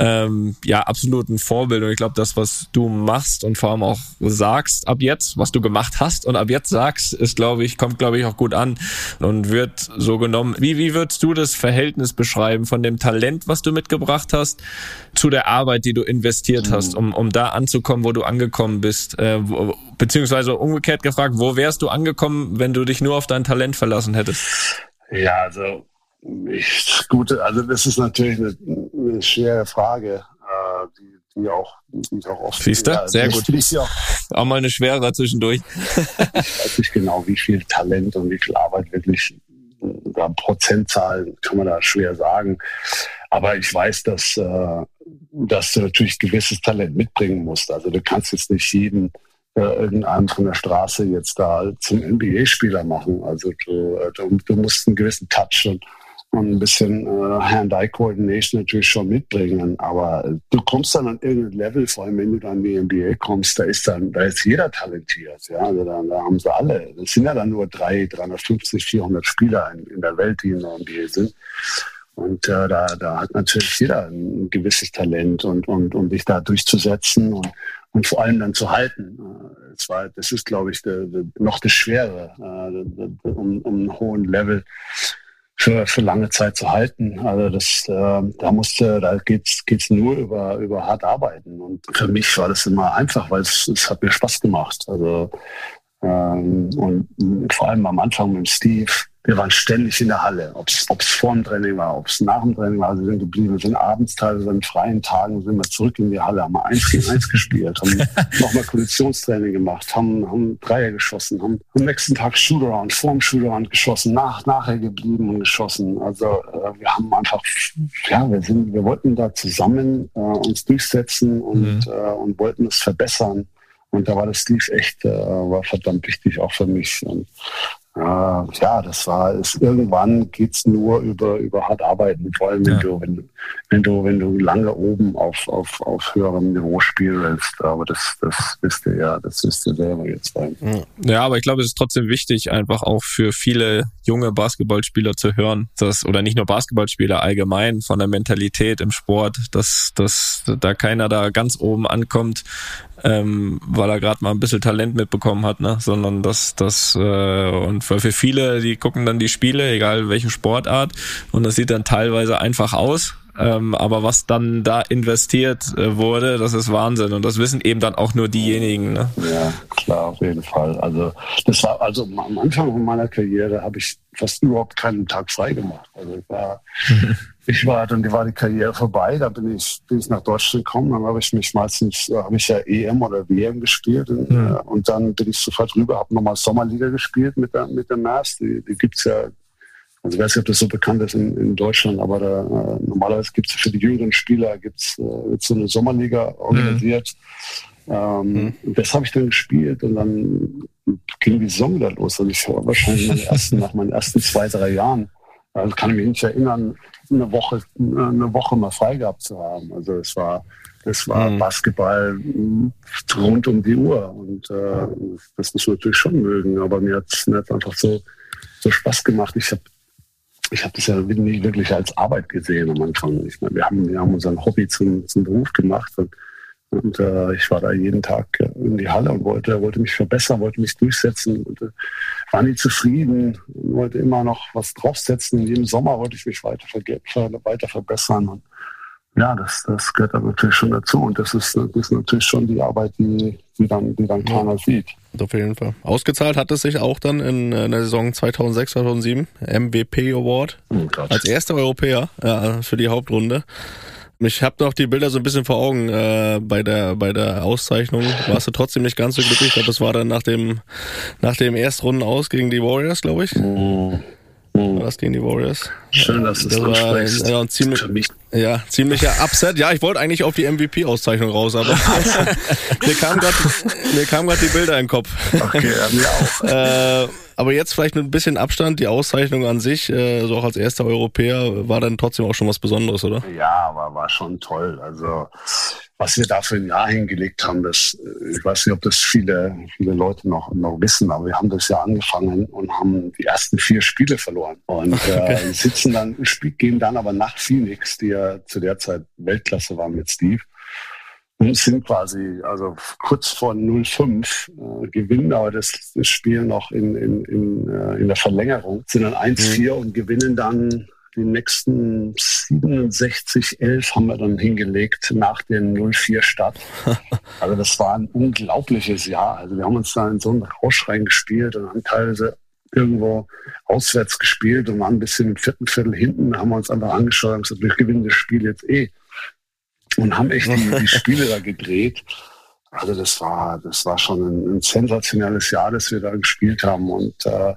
ähm, ja, absolut ein Vorbild. Und ich glaube, das, was du machst und vor allem auch sagst ab jetzt, was du gemacht hast und ab jetzt sagst, ist, glaube ich, kommt, glaube ich, auch gut an und wird so genommen. Wie, wie würdest du das Verhältnis beschreiben von dem Talent, was du mitgebracht hast, zu der Arbeit, die du investiert mhm. hast, um, um da anzukommen, wo du angekommen bist? Äh, wo, beziehungsweise umgekehrt gefragt, wo wärst du angekommen, wenn du dich nur auf dein Talent verlassen hättest? Ja, also ich, gute, also das ist natürlich eine, eine schwere Frage, äh, die, die auch, die ich auch oft. Siehst du? Ja, Sehr gut. Auch, auch mal eine schwere zwischendurch. ich weiß nicht genau, wie viel Talent und wie viel Arbeit wirklich da Prozentzahlen kann man da schwer sagen. Aber ich weiß, dass, äh, dass du natürlich gewisses Talent mitbringen musst. Also du kannst jetzt nicht jeden äh, irgendeinen von der Straße jetzt da zum NBA-Spieler machen. Also du, du, du, musst einen gewissen Touch und und ein bisschen äh, Hand-Eye-Coordination natürlich schon mitbringen. Aber du kommst dann an irgendein Level, vor allem wenn du dann in die NBA kommst, da ist dann, da ist jeder talentiert. Ja, also da, da haben sie alle. Das sind ja dann nur drei, 350, 400 Spieler in, in der Welt, die in der NBA sind. Und äh, da, da hat natürlich jeder ein gewisses Talent und, und um dich da durchzusetzen und, und vor allem dann zu halten. Äh, das, war, das ist, glaube ich, de, de, noch das Schwere, äh, um, um einen hohen Level für, für lange Zeit zu halten. Also das, äh, da musste, da geht's geht's nur über über hart arbeiten. Und für mich war das immer einfach, weil es, es hat mir Spaß gemacht. Also ähm, und vor allem am Anfang mit Steve, wir waren ständig in der Halle, ob es vor dem Training war, ob es nach dem Training war, also wir sind geblieben, wir sind abends teilweise an freien Tagen sind wir zurück in die Halle, haben eins gegen eins gespielt, haben nochmal Konditionstraining gemacht, haben, haben Dreier geschossen, haben am nächsten Tag Shootaround, vor dem Shootaround geschossen, nach, nachher geblieben und geschossen. Also äh, wir haben einfach, ja, wir sind, wir wollten da zusammen äh, uns durchsetzen und, mhm. äh, und wollten es verbessern. Und da war das Steve echt, äh, war verdammt wichtig auch für mich. Und äh, ja, das war es. Irgendwann geht's nur über, über hart arbeiten, vor allem wenn ja. du, wenn du, wenn du, wenn du lange oben auf, auf, auf höherem Niveau spielen willst. Aber das, das wisst ihr ja, das wisst ihr selber jetzt rein. Ja, aber ich glaube, es ist trotzdem wichtig, einfach auch für viele junge Basketballspieler zu hören, dass, oder nicht nur Basketballspieler allgemein von der Mentalität im Sport, dass, dass da keiner da ganz oben ankommt, ähm, weil er gerade mal ein bisschen Talent mitbekommen hat, ne? sondern dass das äh, und für, für viele, die gucken dann die Spiele, egal welche Sportart, und das sieht dann teilweise einfach aus, ähm, aber was dann da investiert äh, wurde, das ist Wahnsinn. Und das wissen eben dann auch nur diejenigen. Ne? Ja, klar, auf jeden Fall. Also das war also am Anfang meiner Karriere habe ich fast überhaupt keinen Tag frei gemacht. Also ich war, ich war dann war die Karriere vorbei. Da bin ich, bin ich nach Deutschland gekommen. Dann habe ich mich meistens, habe ich ja EM oder WM gespielt und, mhm. und dann bin ich sofort rüber, habe nochmal Sommerliga gespielt mit der mit der Mavs. Die, die gibt's ja also ich weiß nicht, ob das so bekannt ist in, in Deutschland, aber da, äh, normalerweise gibt es für die jüngeren Spieler gibt's, äh, so eine Sommerliga organisiert. Mhm. Ähm, mhm. Das habe ich dann gespielt und dann ging die Saison wieder los. Also ich war wahrscheinlich meine ersten, nach meinen ersten zwei, drei Jahren, also kann ich mich nicht erinnern, eine Woche, eine Woche mal frei gehabt zu haben. Also es war, das war mhm. Basketball rund um die Uhr. Und äh, das muss man natürlich schon mögen. Aber mir hat es einfach so, so Spaß gemacht. Ich habe ich habe das ja nicht wirklich als Arbeit gesehen am Anfang. Ich meine, wir haben, wir haben unseren Hobby zum, zum Beruf gemacht und, und äh, ich war da jeden Tag in die Halle und wollte, wollte mich verbessern, wollte mich durchsetzen, wollte, war nie zufrieden, wollte immer noch was draufsetzen. In jedem Sommer wollte ich mich weiter, weiter verbessern. Und ja, das, das gehört dann natürlich schon dazu. Und das ist, das ist natürlich schon die Arbeit, die, die dann, die dann keiner sieht. Auf jeden Fall. Ausgezahlt hat es sich auch dann in, in der Saison 2006, 2007. MVP Award. Oh als erster Europäer ja, für die Hauptrunde. Ich habe noch die Bilder so ein bisschen vor Augen äh, bei der bei der Auszeichnung. Warst du trotzdem nicht ganz so glücklich? Ich glaube, das war dann nach dem nach dem Erstrunden aus gegen die Warriors, glaube ich. Oh. War das gegen die Warriors? Schön, dass du das ansprichst. Ja, und ziemlich, ja, ziemlicher Upset. Ja, ich wollte eigentlich auf die MVP-Auszeichnung raus, aber mir kam gerade die Bilder in den Kopf. Okay, ja, mir auch. äh, aber jetzt vielleicht mit ein bisschen Abstand, die Auszeichnung an sich, äh, so auch als erster Europäer, war dann trotzdem auch schon was Besonderes, oder? Ja, aber war schon toll. Also was wir da für ein Jahr hingelegt haben, das, äh, ich weiß nicht, ob das viele, viele Leute noch, noch wissen, aber wir haben das Jahr angefangen und haben die ersten vier Spiele verloren. Und äh, sitzen dann, gehen dann aber nach Phoenix, die ja zu der Zeit Weltklasse waren mit Steve, und sind quasi also kurz vor 0-5 äh, gewinnen aber das, das Spiel noch in, in, in, äh, in der Verlängerung, sind dann 1-4 mhm. und gewinnen dann die nächsten 67, 11 haben wir dann hingelegt nach den 04 Start. Also das war ein unglaubliches Jahr. Also wir haben uns da in so einen Rausch reingespielt und haben teilweise irgendwo auswärts gespielt und waren ein bisschen im vierten Viertel hinten, haben wir uns einfach angeschaut und gesagt, wir gewinnen das Spiel jetzt eh. Und haben echt die, die Spiele da gedreht. Also das war, das war schon ein, ein sensationelles Jahr, das wir da gespielt haben. Und äh,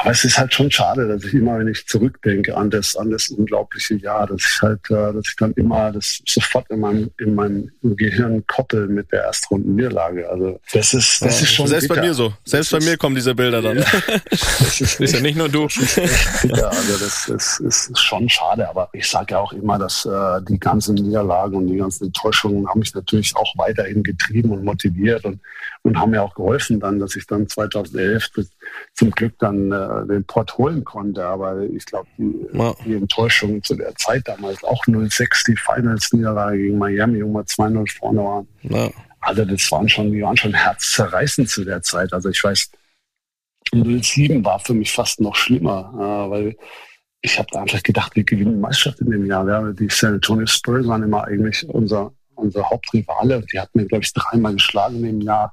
aber es ist halt schon schade, dass ich immer, wenn ich zurückdenke an das, an das unglaubliche Jahr, dass ich halt, äh, dass ich dann immer das sofort in meinem, in meinem Gehirn koppel mit der Erstrunden-Niederlage. Also das ist, das ist schon Selbst bitter. bei mir so. Selbst bei mir kommen diese Bilder dann. Das ist, Ist ja nicht nur du. bitter. Also das, das ist schon schade. Aber ich sage ja auch immer, dass äh, die ganzen Niederlagen und die ganzen Enttäuschungen haben mich natürlich auch weiterhin getrieben und motiviert und, und haben mir auch geholfen dann, dass ich dann 2011 zum Glück dann äh, den Pott holen konnte. Aber ich glaube, die, Ja. die Enttäuschung zu der Zeit damals, auch 0-6, die Finals-Niederlage gegen Miami, wo wir 2-0 vorne waren. Ja. Also das waren schon, die waren schon herzzerreißend zu der Zeit. Also ich weiß, 07 war für mich fast noch schlimmer, äh, weil ich habe da einfach gedacht, wir gewinnen die Meisterschaft in dem Jahr. Ja, die San Antonio Spurs waren immer eigentlich unser, unser Hauptrivale. Die hatten mir, glaube ich, dreimal geschlagen in dem Jahr.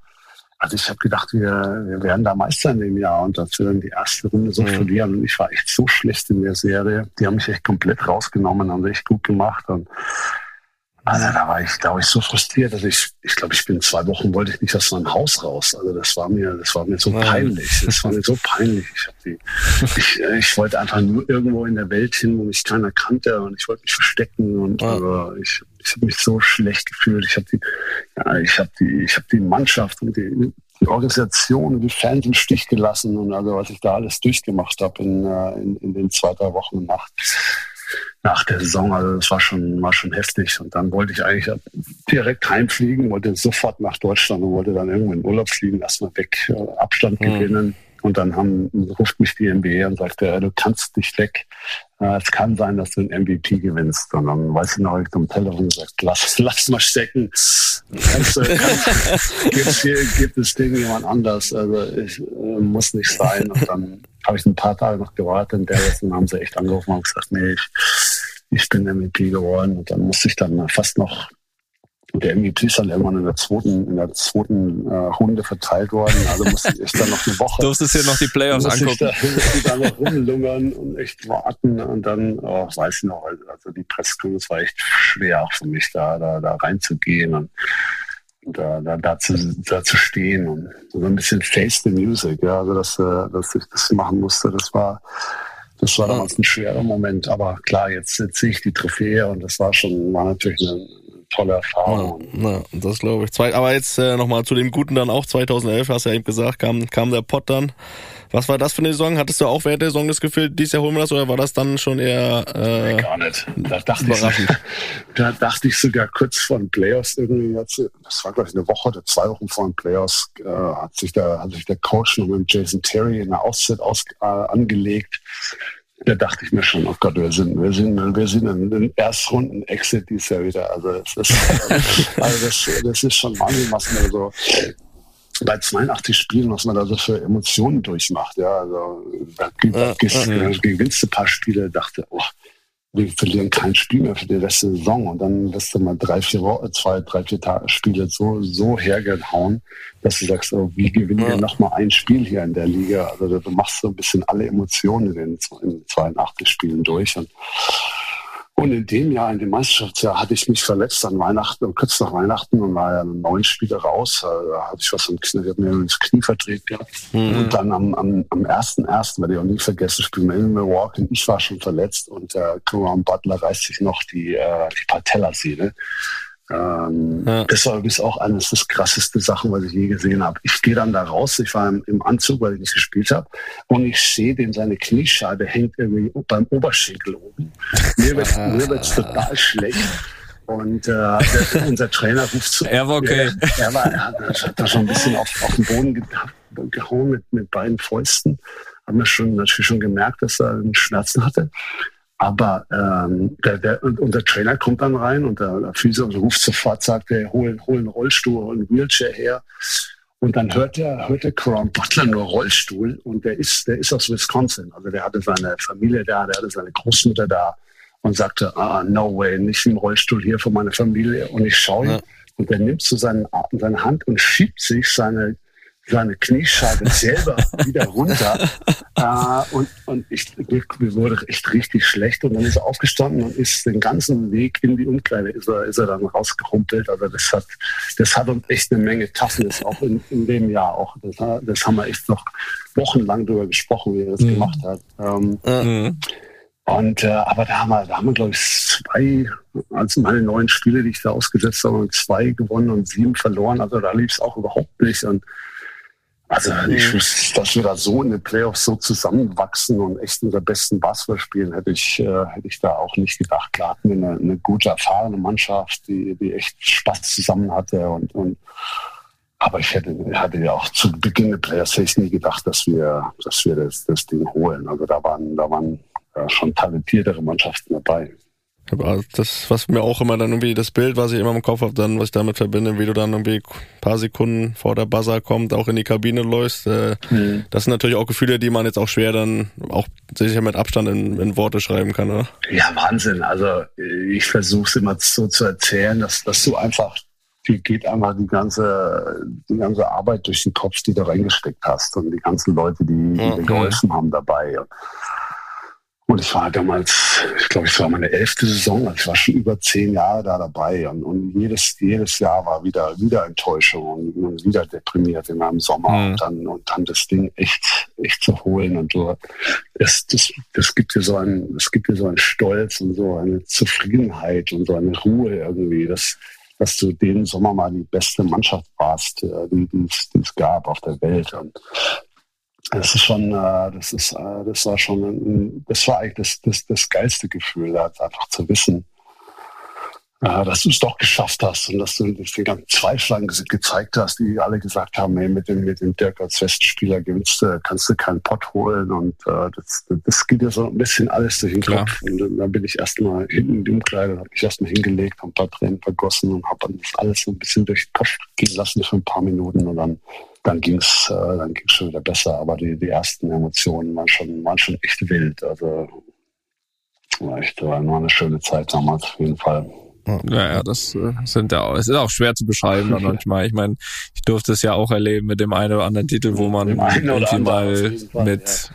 Also ich habe gedacht, wir, wir werden da Meister in dem Jahr und dass wir dann die erste Runde so verlieren. Und ich war echt so schlecht in der Serie. Die haben mich echt komplett rausgenommen, haben echt gut gemacht. Und also da war ich, glaube ich, so frustriert, dass ich, ich glaube, ich bin zwei Wochen wollte ich nicht aus meinem Haus raus. Also das war mir, das war mir so peinlich. Das war mir so peinlich. Ich, die, ich, äh, ich wollte einfach nur irgendwo in der Welt hin, wo mich keiner kannte und ich wollte mich verstecken und Ja. also ich, ich habe mich so schlecht gefühlt. Ich habe die, ja, ich habe die, ich habe die Mannschaft und die, die Organisation und die Fans im Stich gelassen und also was ich da alles durchgemacht habe in, äh, in, in den zwei, drei Wochen nach, nach der Saison. Also das war schon, war schon heftig. Und dann wollte ich eigentlich direkt heimfliegen, wollte sofort nach Deutschland und wollte dann irgendwo in Urlaub fliegen, erstmal weg, äh, Abstand Mhm. gewinnen. Und dann haben, ruft mich die NBA und sagt, äh, du kannst nicht weg. Es kann sein, dass du einen MVP gewinnst. Und dann weiß ich noch, ich am Telefon gesagt, lass, lass mal stecken. Kannst, du- gibt's hier, gibt es Ding jemand anders. Also ich, äh, muss nicht sein. Und dann habe ich ein paar Tage noch gewartet in Dallas und haben sie echt angerufen und gesagt, nee, ich, ich bin MVP geworden. Und dann musste ich dann fast noch der MVP ist dann irgendwann in der zweiten, in der zweiten äh, Runde verteilt worden. Also musste ich dann noch eine Woche Durftest dir noch die Playoffs ich angucken. da, ich da noch rumlungern und echt warten und dann, oh, weiß ich noch, also die Presskonferenz war echt schwer auch für mich, da, da, da reinzugehen und, und da, da, da, zu, da zu stehen und so ein bisschen face the music, ja, also dass, äh, dass ich das machen musste, das war, das war damals ein schwerer Moment, aber klar, jetzt, jetzt sehe ich die Trophäe und das war schon, war natürlich eine tolle Erfahrung. Ja, das glaube ich. Zwei, aber jetzt äh, nochmal zu dem Guten dann auch 2011, hast du ja eben gesagt, kam, kam der Pott dann. Was war das für eine Saison? Hattest du auch während der Saison das Gefühl, dieses Jahr holen wir das oder war das dann schon eher äh, Gar nicht. Da dachte, ich, da dachte ich sogar kurz vor den Playoffs irgendwie, jetzt, das war glaube ich eine Woche oder zwei Wochen vor den Playoffs, äh, hat, sich der, hat sich der Coach noch mit Jason Terry in der Auszeit aus, äh, angelegt. Da dachte ich mir schon, oh Gott, wir sind, wir sind, wir sind in den Erstrunden-Exit dieses Jahr wieder. Also das ist, also das, das ist schon Wahnsinn, was man so bei 82 Spielen, was man da so für Emotionen durchmacht. Ja, also da gewinnst du ein paar Spiele, dachte, oh, wir verlieren kein Spiel mehr für die letzte Saison und dann wirst du mal drei, vier Wochen, zwei, drei, vier Tage Spiele so, so hergehauen, dass du sagst, oh, wie gewinnen wir Ja. noch mal ein Spiel hier in der Liga? Also du machst so ein bisschen alle Emotionen in den, in den 82 Spielen durch und und in dem Jahr, in dem Meisterschaftsjahr, hatte ich mich verletzt an Weihnachten, kurz nach Weihnachten und war ja neun Spiele raus. Äh, Da hatte ich was am Knie, mir das Knie verdreht gehabt. Und dann am, am, am 1.1., werde ich auch nie vergessen, spielen wir in Milwaukee. und Ich war schon verletzt und der Karan Butler reißt sich noch die, äh, die Patellasehne. Ähm, Ja. Das war übrigens auch eines des krasseste Sachen, was ich je gesehen habe. Ich gehe dann da raus, ich war im, im Anzug, weil ich nicht gespielt habe, und ich sehe den, seine Kniescheibe hängt irgendwie beim Oberschenkel oben. Mir wird mir wird's total schlecht. Und äh, der, unser Trainer ruft zu. Er war okay. Er, er, war, er hat, er hat da schon ein bisschen auf, auf den Boden ge gehauen mit, mit beiden Fäusten. Haben wir schon natürlich schon gemerkt, dass er Schmerzen hatte. Aber ähm, der, der, und, und der Trainer kommt dann rein und der, der Physio ruft sofort, sagt er, hol, hol einen Rollstuhl, hol einen Wheelchair her. Und dann hört der, hört der Crown Butler nur Rollstuhl und der ist, der ist aus Wisconsin. Also der hatte seine Familie da, der hatte seine Großmutter da und sagte, ah, no way, nicht im Rollstuhl hier von meiner Familie. Und ich schaue Ja. und der nimmt so seinen, seine Hand und schiebt sich seine, seine Kniescheibe selber wieder runter. äh, und und ich, mir wurde echt richtig schlecht. Und dann ist er aufgestanden und ist den ganzen Weg in die Umkleide ist er, ist er dann rausgerumpelt. Also das hat, das hat uns echt eine Menge Toughness auch in, in dem Jahr auch. Das, das haben wir echt noch wochenlang darüber gesprochen, wie er das mhm. gemacht hat. Ähm, mhm. Und äh, aber da haben wir, da haben wir, glaube ich, zwei, also meine neun Spiele, die ich da ausgesetzt habe, zwei gewonnen und sieben verloren. Also da lief es auch überhaupt nicht. Und also ich mhm. wüsste, dass wir da so in den Playoffs so zusammenwachsen und echt unser besten Basketball spielen, hätte ich, äh, hätte ich da auch nicht gedacht. Klar hatten wir eine, eine gute, erfahrene Mannschaft, die, die echt Spaß zusammen hatte und, und aber ich hätte, hatte ja auch zu Beginn der Playoffs hätte ich nie gedacht, dass wir, dass wir das, das Ding holen. Also da waren, da waren ja, schon talentiertere Mannschaften dabei. Aber das, was mir auch immer dann irgendwie das Bild, was ich immer im Kopf habe, dann, was ich damit verbinde, wie du dann irgendwie ein paar Sekunden vor der Buzzer kommt, auch in die Kabine läufst. Äh, mhm. Das sind natürlich auch Gefühle, die man jetzt auch schwer dann auch sicher mit Abstand in, in Worte schreiben kann, oder? Ja, Wahnsinn. Also ich versuche es immer so zu erzählen, dass, dass du einfach, die geht einfach die ganze, die ganze Arbeit durch den Kopf, die du reingesteckt hast und die ganzen Leute, die, die okay. dir geholfen haben dabei. Und und ich war damals, ich glaube, es war meine elfte Saison, also ich war schon über zehn Jahre da dabei und, und jedes, jedes Jahr war wieder, wieder Enttäuschung und, und wieder deprimiert in einem Sommer mhm. und, dann, und dann das Ding echt, echt zu holen und so. Das, das, das gibt dir so einen, das gibt dir so einen Stolz und so eine Zufriedenheit und so eine Ruhe irgendwie, dass, dass du den Sommer mal die beste Mannschaft warst, äh, die, die, die es gab auf der Welt. Und das ist schon, äh, das ist, äh, das war schon, das war eigentlich das, das, das geilste Gefühl, einfach zu wissen, äh, dass du es doch geschafft hast und dass du den ganzen Zweiflern gezeigt hast, die alle gesagt haben, hey, mit dem, mit dem Dirk als Festspieler gewinnst du, kannst du keinen Pott holen und äh, das, das geht ja so ein bisschen alles durch den Klar. Kopf. Und dann bin ich erstmal hinten in die Umkleide, habe mich erstmal hingelegt, habe ein paar Tränen vergossen und habe dann das alles so ein bisschen durch den Kopf gehen lassen für ein paar Minuten und dann dann ging es äh, dann ging's schon wieder besser. Aber die, die ersten Emotionen waren schon, waren schon echt wild. Also war echt war eine schöne Zeit damals auf jeden Fall. Ja, ja, das äh, sind ja auch, es ist auch schwer zu beschreiben dann manchmal. Ich meine, ich durfte es ja auch erleben mit dem einen oder anderen Titel, wo man irgendwie mal mit,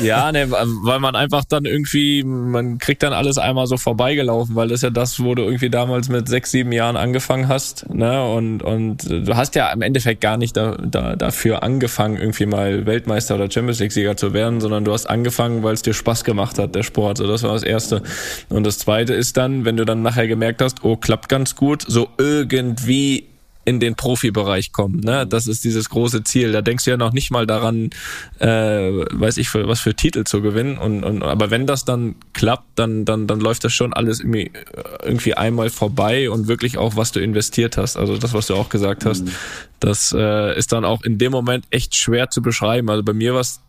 ja, ja ne, weil man einfach dann irgendwie, man kriegt dann alles einmal so vorbeigelaufen, weil das ist ja das, wo du irgendwie damals mit sechs, sieben Jahren angefangen hast, ne, und, und du hast ja im Endeffekt gar nicht da, da, dafür angefangen, irgendwie mal Weltmeister oder Champions League Sieger zu werden, sondern du hast angefangen, weil es dir Spaß gemacht hat, der Sport. So, das war das Erste. Und das Zweite ist dann, wenn du dann nachher gemerkt hast, hast, oh, klappt ganz gut, so irgendwie in den Profibereich kommen. Ne? Das ist dieses große Ziel. Da denkst du ja noch nicht mal daran, äh, weiß ich, für, was für Titel zu gewinnen. Und, und aber wenn das dann klappt, dann dann dann läuft das schon alles irgendwie, irgendwie einmal vorbei und wirklich auch, was du investiert hast. Also das, was du auch gesagt hast, mhm. das äh, ist dann auch in dem Moment echt schwer zu beschreiben. Also bei mir war es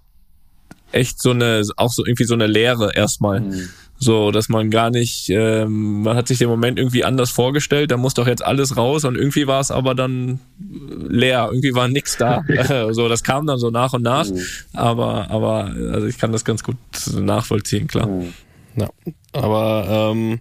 echt so eine, auch so irgendwie so eine Lehre erstmal. Mhm so, dass man gar nicht, ähm, man hat sich den Moment irgendwie anders vorgestellt, da muss doch jetzt alles raus und irgendwie war es aber dann leer, irgendwie war nichts da. so, das kam dann so nach und nach, mhm. aber, aber, also ich kann das ganz gut nachvollziehen, klar. Mhm. Ja, aber ähm,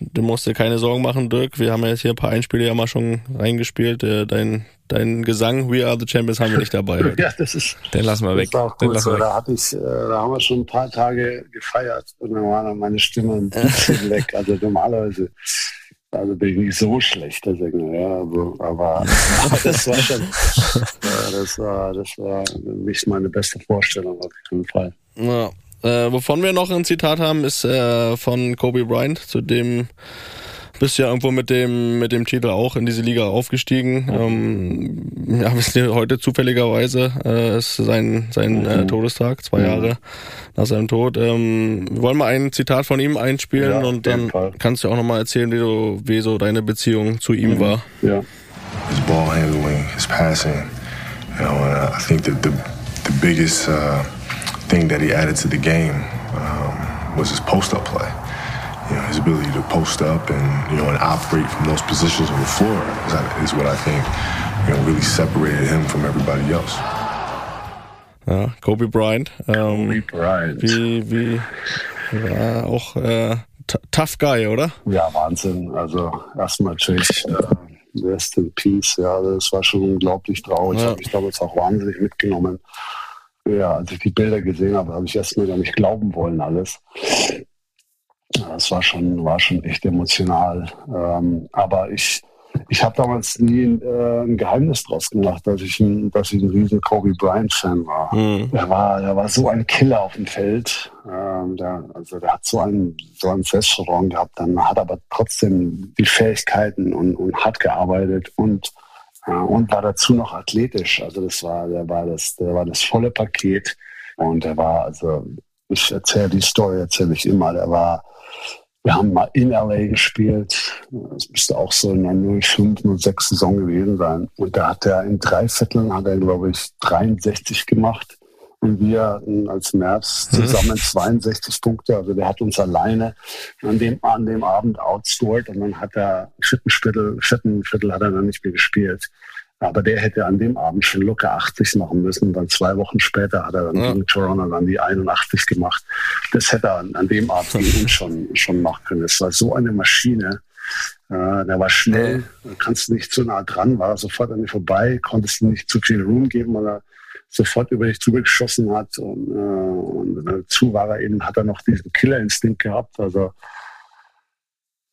du musst dir keine Sorgen machen, Dirk. Wir haben ja jetzt hier ein paar Einspiele ja mal schon reingespielt. Äh, dein, dein Gesang We Are the Champions haben wir nicht dabei. ja, das ist. Den lassen wir weg. Das auch gut so. Da, hatte ich, äh, da haben wir schon ein paar Tage gefeiert und dann war dann meine Stimme ein bisschen weg. Also normalerweise also bin ich nicht so schlechter Sänger, ja, aber, aber das war schon, das war, das war nicht meine beste Vorstellung auf jeden Fall. Ja, äh, wovon wir noch ein Zitat haben, ist äh, von Kobe Bryant, zu dem bist ja irgendwo mit dem mit dem Titel auch in diese Liga aufgestiegen. Ähm, ja, wisst ihr, heute zufälligerweise äh, ist sein sein äh, mhm. Todestag, zwei mhm. Jahre nach seinem Tod. Ähm, wir wollen mal ein Zitat von ihm einspielen ja, und dann kannst du auch nochmal erzählen, wie du wie so deine Beziehung zu ihm mhm. war. Ja. His ball handling, his passing, you know, I think that the the biggest uh, thing that he added to the game um, was his post-up play. You know, his ability to post up and you know and operate from those positions on the floor is, is what I think you know really separated him from everybody else. Ja, Kobe Bryant. Ähm, Kobe Bryant. Wie, wie ja, auch äh, tough guy, oder? Ja, Wahnsinn. Also erstmal natürlich äh, Rest in Peace. Ja, das war schon unglaublich traurig. Ja. Habe ich damals auch wahnsinnig mitgenommen. Ja, als ich die Bilder gesehen habe, habe ich erst mal gar nicht glauben wollen alles. Das war schon, war schon echt emotional. Ähm, aber ich, ich habe damals nie äh, ein Geheimnis draus gemacht, dass ich ein, dass ich ein riesen Kobe Bryant-Fan war. Mhm. Er war. Er war so ein Killer auf dem Feld. Ähm, der, also der hat so ein, so ein Selbstvertrauen gehabt, dann hat aber trotzdem die Fähigkeiten und, und hat gearbeitet und äh, und war dazu noch athletisch. Also das war, der war das, der war das volle Paket. Und er war, also ich erzähle die Story, erzähle ich immer. Der war wir haben mal in LA gespielt. Das müsste auch so in der 05, 06 Saison gewesen sein. Und da hat er in drei Vierteln, hat er, glaube ich, 63 gemacht. Und wir hatten als März mhm. zusammen 62 Punkte. Also der hat uns alleine an dem, an dem Abend outscored. Und dann hat er vierten Viertel, vierten Viertel hat er dann nicht mehr gespielt. Aber der hätte an dem Abend schon locker 80 machen müssen. Dann zwei Wochen später hat er dann ja. gegen Toronto dann die 81 gemacht. Das hätte er an, an dem Abend schon, schon machen können. Es war so eine Maschine. Äh, der war schnell, da kannst nicht zu nah dran, war sofort an dir vorbei, konntest nicht zu viel Room geben, weil er sofort über dich zugeschossen hat. Und, äh, und dazu war er eben, hat er noch diesen Killerinstinkt gehabt. Also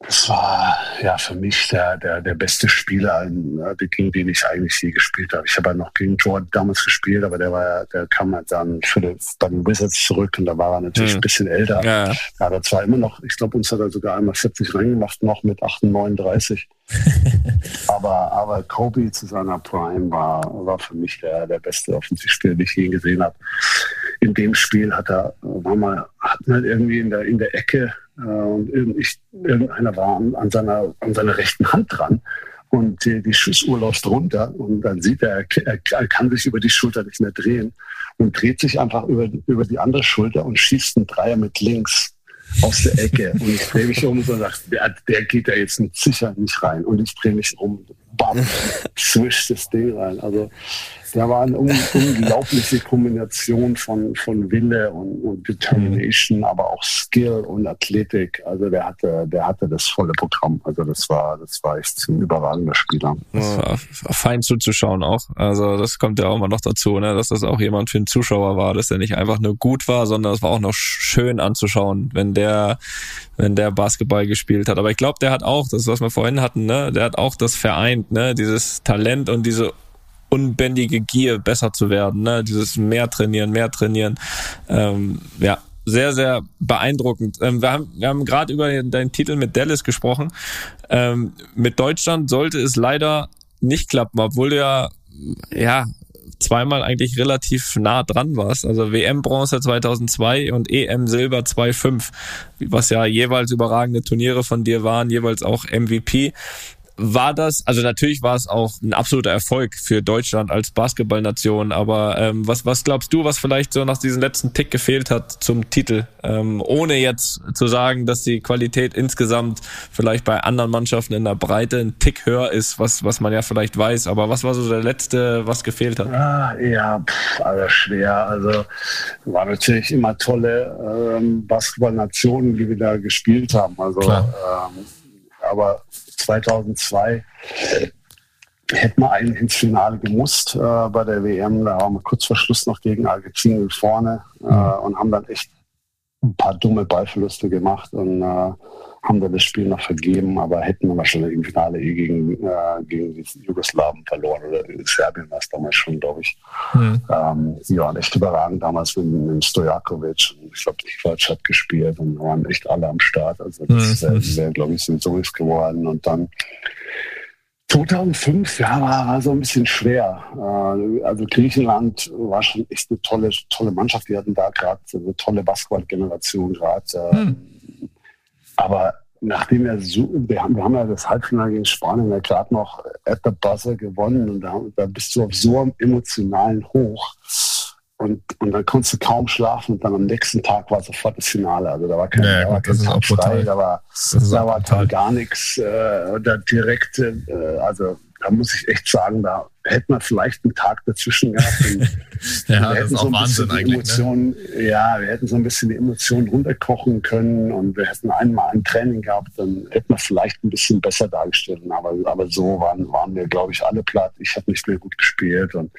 das war ja für mich der, der, der beste Spieler, gegen den ich eigentlich je gespielt habe. Ich habe ja noch gegen Jordan damals gespielt, aber der war der kam halt dann für die, bei den Wizards zurück und da war er natürlich hm. ein bisschen älter. Ja. ja, da hat er zwar immer noch, ich glaube, uns hat er sogar einmal 40 reingemacht, noch mit 38. aber, aber Kobe zu seiner Prime war, war für mich der, der beste Offensivspieler, den ich je gesehen habe. In dem Spiel hat er, war mal, hat man irgendwie in der, in der Ecke äh, und ich, irgendeiner war an, an, seiner, an seiner rechten Hand dran und die, die Schussuhr läuft runter und dann sieht er, er, er kann sich über die Schulter nicht mehr drehen und dreht sich einfach über, über die andere Schulter und schießt einen Dreier mit links aus der Ecke. Und ich drehe mich um und sage, der, der geht da jetzt mit sicher nicht rein. Und ich drehe mich um, bam, swish das Ding rein. Also da war eine unglaubliche Kombination von, von Wille und, und Determination, mhm. aber auch Skill und Athletik. Also der hatte, der hatte das volle Programm. Also das war, das war echt ein überragender Spieler. Das war fein zuzuschauen auch. Also das kommt ja auch immer noch dazu, ne? dass das auch jemand für den Zuschauer war, dass er nicht einfach nur gut war, sondern es war auch noch schön anzuschauen, wenn der, wenn der Basketball gespielt hat. Aber ich glaube, der hat auch, das was wir vorhin hatten, ne, der hat auch das vereint, ne, dieses Talent und diese unbändige Gier, besser zu werden. Ne? Dieses mehr trainieren, mehr trainieren. Ähm, ja, sehr, sehr beeindruckend. Ähm, wir haben, wir haben gerade über deinen Titel mit Dallas gesprochen. Ähm, mit Deutschland sollte es leider nicht klappen, obwohl du ja, ja, zweimal eigentlich relativ nah dran warst. Also WM Bronze 2002 und EM Silber 2.5, was ja jeweils überragende Turniere von dir waren, jeweils auch MVP war das, also natürlich war es auch ein absoluter Erfolg für Deutschland als Basketballnation, aber ähm, was, was glaubst du, was vielleicht so nach diesem letzten Tick gefehlt hat zum Titel? Ähm, ohne jetzt zu sagen, dass die Qualität insgesamt vielleicht bei anderen Mannschaften in der Breite ein Tick höher ist, was, was man ja vielleicht weiß, aber was war so der letzte, was gefehlt hat? Ah, ja, pff, also schwer. Also war natürlich immer tolle ähm, Basketballnationen, die wir da gespielt haben. Also ähm, aber 2002 hätten wir eigentlich ins Finale gemusst äh, bei der WM. Da waren wir kurz vor Schluss noch gegen Argentinien vorne äh, und haben dann echt ein paar dumme Ballverluste gemacht und äh, haben dann das Spiel noch vergeben, aber hätten wir wahrscheinlich im Finale eh gegen, äh, gegen die Jugoslawen verloren oder Serbien war es damals schon, glaube ich. Mhm. Ähm, die waren echt überragend damals mit, mit Stojakovic. Ich glaube, die Quatsch hat gespielt und waren echt alle am Start. Also das mhm. wäre, wär, glaube ich, so ist geworden. Und dann 2005, ja, war, war so ein bisschen schwer. Äh, also Griechenland war schon echt eine tolle, tolle Mannschaft. Die hatten da gerade eine tolle Basketball-Generation gerade. Hm. Aber nachdem er so, wir haben, wir haben ja das Halbfinale gegen Spanien ja gerade noch at the buzzer gewonnen und da, da bist du auf so einem emotionalen Hoch. Und, und dann konntest du kaum schlafen und dann am nächsten Tag war sofort das Finale. Also da war kein, ja, da war kein frei, da war, da war gar nichts. Äh, da direkt, äh, also da muss ich echt sagen, da hätten wir vielleicht einen Tag dazwischen gehabt. ja, das ist auch Wahnsinn eigentlich. Ne? Emotionen, ne? Ja, wir hätten so ein bisschen die Emotionen runterkochen können und wir hätten einmal ein Training gehabt, dann hätten wir vielleicht ein bisschen besser dargestellt. Aber, aber so waren, waren wir, glaube ich, alle platt. Ich habe nicht mehr gut gespielt und,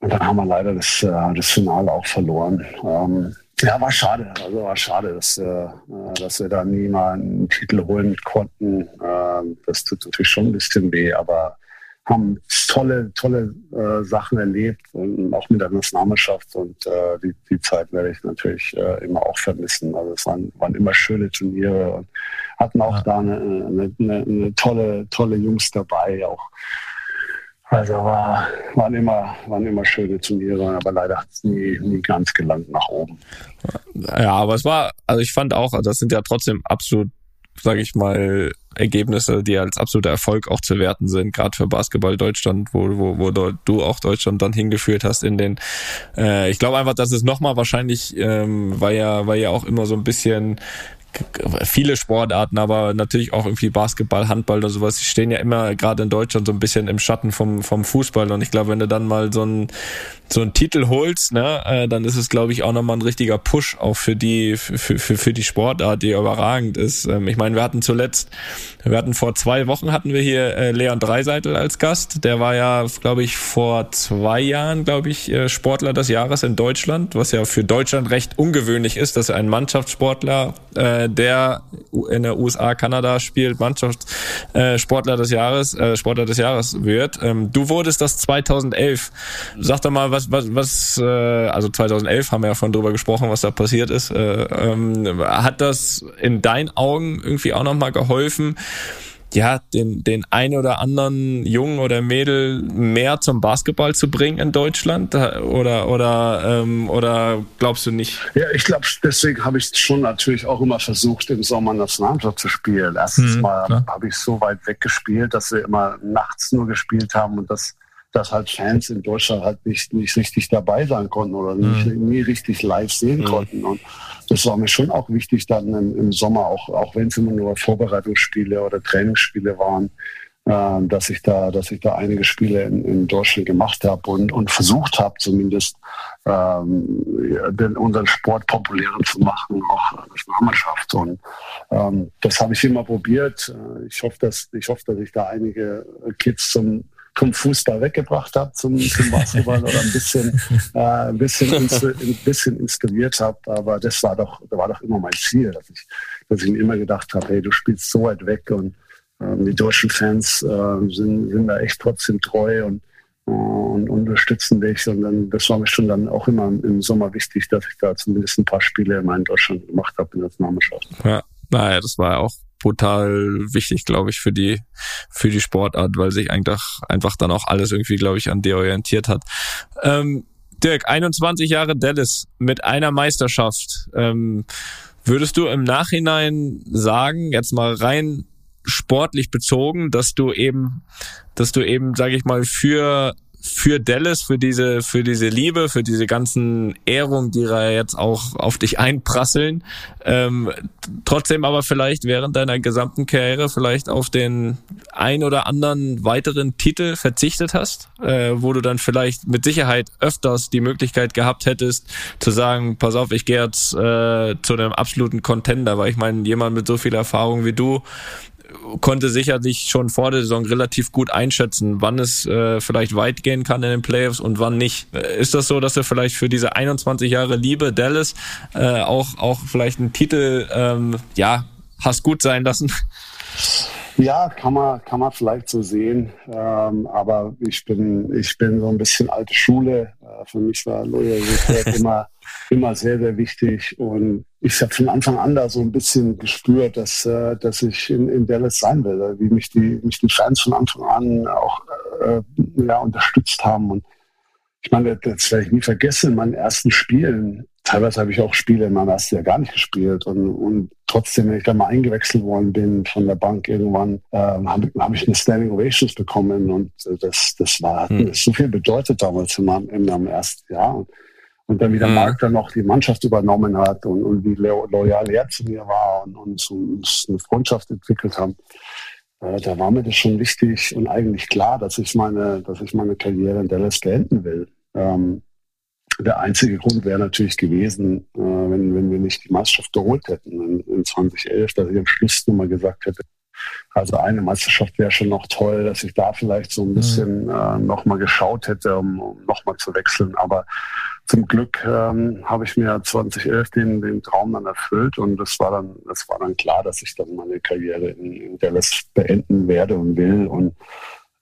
und dann haben wir leider das, äh, das Finale auch verloren. Ähm, ja, war schade. Also war schade, dass, äh, dass wir da nie mal einen Titel holen konnten. Äh, das tut natürlich schon ein bisschen weh, aber haben tolle, tolle äh, Sachen erlebt und auch mit der Nationalmannschaft und äh, die, die Zeit werde ich natürlich äh, immer auch vermissen. Also es waren, waren immer schöne Turniere und hatten auch ja. da eine, eine, eine, eine, tolle, tolle Jungs dabei, auch also war, waren, immer, waren immer schöne Turniere, aber leider hat es nie, nie ganz gelangt nach oben. Ja, aber es war, also ich fand auch, das sind ja trotzdem absolut, sage ich mal, Ergebnisse, die als absoluter Erfolg auch zu werten sind, gerade für Basketball Deutschland, wo, wo, wo du auch Deutschland dann hingeführt hast in den, äh, ich glaube einfach, dass es nochmal wahrscheinlich, ähm, weil ja, weil ja auch immer so ein bisschen viele Sportarten, aber natürlich auch irgendwie Basketball, Handball oder sowas, die stehen ja immer gerade in Deutschland so ein bisschen im Schatten vom, vom Fußball. Und ich glaube, wenn du dann mal so einen so einen Titel holst, ne, äh, dann ist es, glaube ich, auch nochmal ein richtiger Push auch für die, für, für, für die Sportart, die überragend ist. Ähm, ich meine, wir hatten zuletzt, wir hatten vor zwei Wochen hatten wir hier äh, Leon Dreiseitel als Gast. Der war ja, glaube ich, vor zwei Jahren, glaube ich, äh, Sportler des Jahres in Deutschland, was ja für Deutschland recht ungewöhnlich ist, dass ein Mannschaftssportler äh, der in der USA, Kanada spielt, Mannschaftssportler äh, des Jahres, äh, Sportler des Jahres wird. Ähm, du wurdest das 2011. Sag doch mal, was, was, was, äh, also 2011 haben wir ja von drüber gesprochen, was da passiert ist. Äh, ähm, hat das in deinen Augen irgendwie auch nochmal geholfen? ja, den, den ein oder anderen Jungen oder Mädel mehr zum Basketball zu bringen in Deutschland? Oder, oder, ähm, oder glaubst du nicht? Ja, ich glaube, deswegen habe ich schon natürlich auch immer versucht, im Sommer Nationalmannschaft zu spielen. Erstens hm, mal habe ich so weit weg gespielt, dass wir immer nachts nur gespielt haben und das dass halt Fans in Deutschland halt nicht, nicht richtig dabei sein konnten oder nicht, mhm. nie richtig live sehen mhm. konnten. Und das war mir schon auch wichtig dann im, im Sommer, auch, auch wenn es immer nur Vorbereitungsspiele oder Trainingsspiele waren, äh, dass ich da, dass ich da einige Spiele in, in Deutschland gemacht habe und, und versucht habe zumindest ähm, den, unseren Sport populärer zu machen, auch als Nationalmannschaft. Und ähm, das habe ich immer probiert. Äh, ich hoffe, dass ich hoffe, dass ich da einige Kids zum vom Fußball weggebracht habe zum, zum Basketball oder ein bisschen, äh, ein bisschen, ein bisschen inspiriert habe. Aber das war doch, war doch immer mein Ziel, dass ich, dass ich mir immer gedacht habe, hey, du spielst so weit weg und ähm, die deutschen Fans äh, sind, sind da echt trotzdem treu und, äh, und unterstützen dich. Und dann, das war mir schon dann auch immer im Sommer wichtig, dass ich da zumindest ein paar Spiele in Deutschland gemacht habe in der Nationalmannschaft. Ja, naja, das war auch brutal wichtig, glaube ich, für die, für die Sportart, weil sich einfach, einfach dann auch alles irgendwie, glaube ich, an dir orientiert hat. Ähm, Dirk, 21 Jahre Dallas mit einer Meisterschaft. Ähm, würdest du im Nachhinein sagen, jetzt mal rein sportlich bezogen, dass du eben, dass du eben, sage ich mal, für für Dallas, für diese, für diese Liebe, für diese ganzen Ehrungen, die da jetzt auch auf dich einprasseln. Ähm, trotzdem aber vielleicht während deiner gesamten Karriere vielleicht auf den ein oder anderen weiteren Titel verzichtet hast, äh, wo du dann vielleicht mit Sicherheit öfters die Möglichkeit gehabt hättest, zu sagen, pass auf, ich gehe jetzt äh, zu einem absoluten Contender, weil ich meine, jemand mit so viel Erfahrung wie du, konnte sicherlich schon vor der Saison relativ gut einschätzen, wann es äh, vielleicht weit gehen kann in den Playoffs und wann nicht. Äh, ist das so, dass er vielleicht für diese 21 Jahre Liebe Dallas äh, auch, auch vielleicht einen Titel ähm, ja, hast gut sein lassen? Ja, kann man, kann man vielleicht so sehen. Ähm, aber ich bin, ich bin so ein bisschen alte Schule. Äh, für mich war Loyalität immer immer sehr, sehr wichtig. Und ich habe von Anfang an da so ein bisschen gespürt, dass, äh, dass ich in, in Dallas sein will, wie mich die, mich die Fans von Anfang an auch äh, ja, unterstützt haben. Und ich meine, das werde ich nie vergessen, in meinen ersten Spielen. Teilweise habe ich auch Spiele in meinem ersten Jahr gar nicht gespielt. Und, und trotzdem, wenn ich da mal eingewechselt worden bin von der Bank irgendwann, ähm, habe hab ich eine Standing Ovations bekommen. Und das, das war, hat hm. so viel bedeutet damals in meinem, in meinem ersten Jahr. Und und dann wie der mhm. Marc dann noch die Mannschaft übernommen hat und, und wie loyal er zu mir war und, und uns eine Freundschaft entwickelt haben. äh, da war mir das schon wichtig und eigentlich klar, dass ich meine, dass ich meine Karriere in Dallas beenden will. Ähm, der einzige Grund wäre natürlich gewesen, äh, wenn, wenn wir nicht die Meisterschaft geholt hätten in, in 2011, dass ich am Schluss nochmal gesagt hätte, also eine Meisterschaft wäre schon noch toll, dass ich da vielleicht so ein mhm. bisschen mhm. äh, nochmal geschaut hätte, um, um nochmal zu wechseln. Aber zum Glück ähm, habe ich mir 2011 den, den Traum dann erfüllt und es war dann, es war dann klar, dass ich dann meine Karriere in, in Dallas beenden werde und will. Und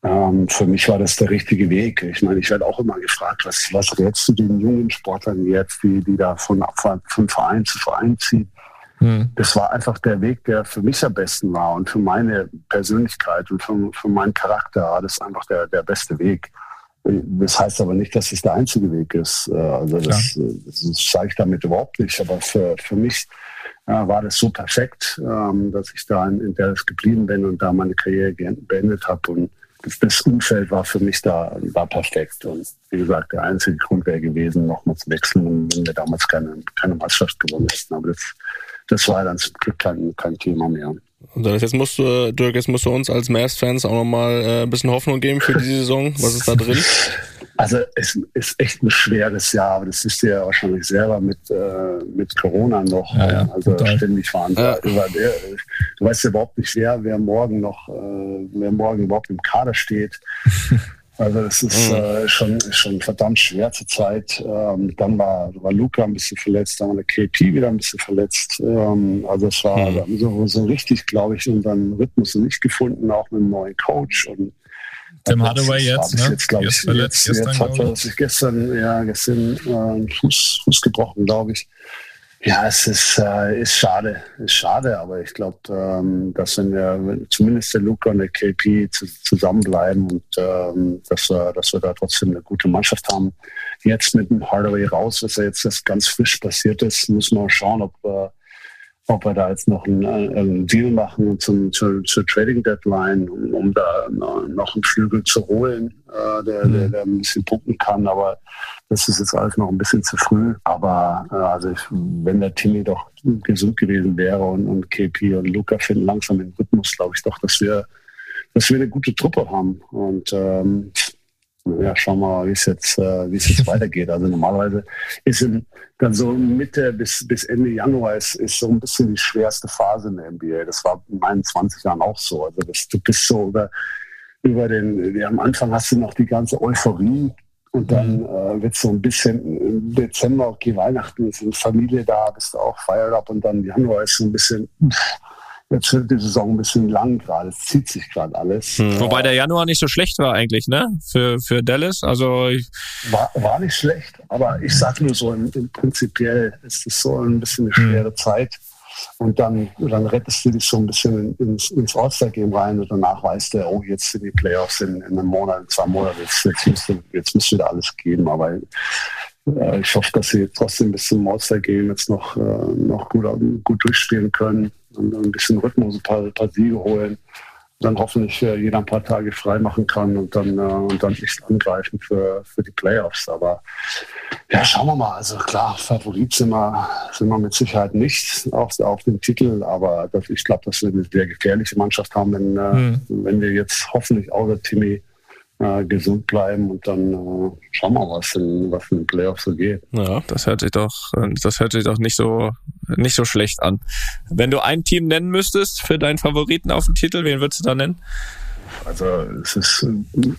ähm, für mich war das der richtige Weg. Ich meine, ich werde auch immer gefragt, was, was rätst du den jungen Sportlern jetzt, die, die da von, von Verein zu Verein ziehen? Hm. Das war einfach der Weg, der für mich am besten war und für meine Persönlichkeit und für, für meinen Charakter war das einfach der, der beste Weg. Das heißt aber nicht, dass es der einzige Weg ist. Äh, also das, das, das sage ich damit überhaupt nicht. Aber für, für mich äh, war das so perfekt, ähm, dass ich da in, in Dallas geblieben bin und da meine Karriere beendet habe. Und das, Umfeld war für mich da war perfekt. Und wie gesagt, der einzige Grund wäre gewesen, nochmal zu wechseln, wenn wir damals keine, keine Meisterschaft gewonnen hätten. Aber das, das war dann zum Glück kein, kein Thema mehr. Und jetzt musst du, Dirk, jetzt musst du uns als Mavs-Fans auch nochmal äh, ein bisschen Hoffnung geben für die Saison. Was ist da drin? Also es ist echt ein schweres Jahr, aber das wisst ihr ja wahrscheinlich selber mit, äh, mit Corona noch. Ja, ja, also total. ständig fahren. Ja. du weißt ja überhaupt nicht, wer, wer morgen noch, äh, wer morgen überhaupt im Kader steht. Also es ist mhm. äh, schon, schon verdammt schwer zur Zeit. Ähm, dann war, war Luca ein bisschen verletzt, dann war der KP wieder ein bisschen verletzt. Ähm, also es war mhm. so, so richtig, glaube ich, unseren Rhythmus nicht gefunden, auch mit einem neuen Coach. Und Tim Hardaway jetzt, ne? Jetzt, glaube ich, jetzt, jetzt, jetzt hat er sich gestern, ja, gestern äh, Fuß, Fuß gebrochen, glaube ich. Ja, es ist, äh, ist schade, ist schade, aber ich glaube, ähm, dass wenn wir zumindest der Luca und der KP zu, zusammenbleiben und ähm, dass, wir, dass wir da trotzdem eine gute Mannschaft haben. Jetzt mit dem Hardaway raus, was ja jetzt das ganz frisch passiert ist, muss man schauen, ob wir ob wir da jetzt noch einen, einen Deal machen zum, zur, zur Trading Deadline, um, um, da noch einen Flügel zu holen, äh, der, mhm. der, der, ein bisschen punkten kann. Aber das ist jetzt alles noch ein bisschen zu früh. Aber äh, also ich, wenn der Timmy doch gesund gewesen wäre und, und KP und Luca finden langsam den Rhythmus, glaube ich doch, dass wir, dass wir eine gute Truppe haben. Und ähm, ja, schauen wir mal, wie es jetzt, äh, wie es jetzt weitergeht. Also normalerweise ist in, dann so Mitte bis, bis Ende Januar ist, ist so ein bisschen die schwerste Phase in der NBA. Das war in meinen 20 Jahren auch so. Also das, du bist so über, über den, ja, am Anfang hast du noch die ganze Euphorie und dann mhm. äh, wird so ein bisschen im Dezember, okay, Weihnachten ist eine Familie da, bist du auch fired up und dann Januar ist so ein bisschen, pff, Jetzt wird die Saison ein bisschen lang gerade. Es zieht sich gerade alles. Hm. Wobei der Januar nicht so schlecht war eigentlich, ne? Für, für Dallas. Also war, war nicht schlecht, aber ich sag nur so, im, im prinzipiell ist es so ein bisschen eine hm. schwere hm. Zeit. Und dann, dann rettest du dich so ein bisschen ins, ins All-Star-Game rein und danach weißt du, oh, jetzt sind die Playoffs in, in einem Monat, in zwei Monaten, jetzt, jetzt, müsste, jetzt müsste wieder alles geben. Aber äh, ich hoffe, dass sie trotzdem bis zum All-Star-Game jetzt noch, äh, noch gut, gut durchspielen können ein bisschen Rhythmus, ein paar, ein paar Siege holen. Dann hoffentlich äh, jeder ein paar Tage frei machen kann und dann, äh, und dann echt angreifen für, für die Playoffs. Aber ja, schauen wir mal. Also klar, Favorit sind wir, sind wir mit Sicherheit nicht auf, auf dem Titel, aber das, ich glaube, dass wir eine sehr gefährliche Mannschaft haben, wenn, äh, mhm. wenn wir jetzt hoffentlich außer Timmy äh, gesund bleiben und dann äh, schauen wir mal, was in, was in den Playoffs so geht. Ja, das hört sich doch, das hört sich doch nicht so, nicht so schlecht an. Wenn du ein Team nennen müsstest für deinen Favoriten auf dem Titel, wen würdest du da nennen? Also es ist,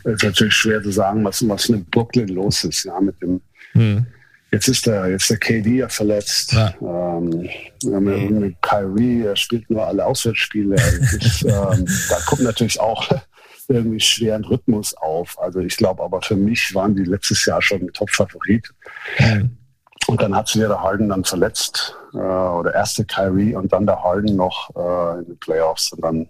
es ist natürlich schwer zu sagen, was, was mit Brooklyn los ist, ja, mit dem hm. Jetzt ist der, jetzt der KD ja verletzt. Ja. Ähm, wir haben ja mit Kyrie, er spielt nur alle Auswärtsspiele. ist, ähm, da kommt natürlich auch irgendwie schweren Rhythmus auf. Also ich glaube aber für mich waren die letztes Jahr schon ein Top-Favorit. Mhm. Und dann hat sich der Harden dann verletzt, äh, oder erste Kyrie und dann der Harden noch äh, in den Playoffs. Und dann,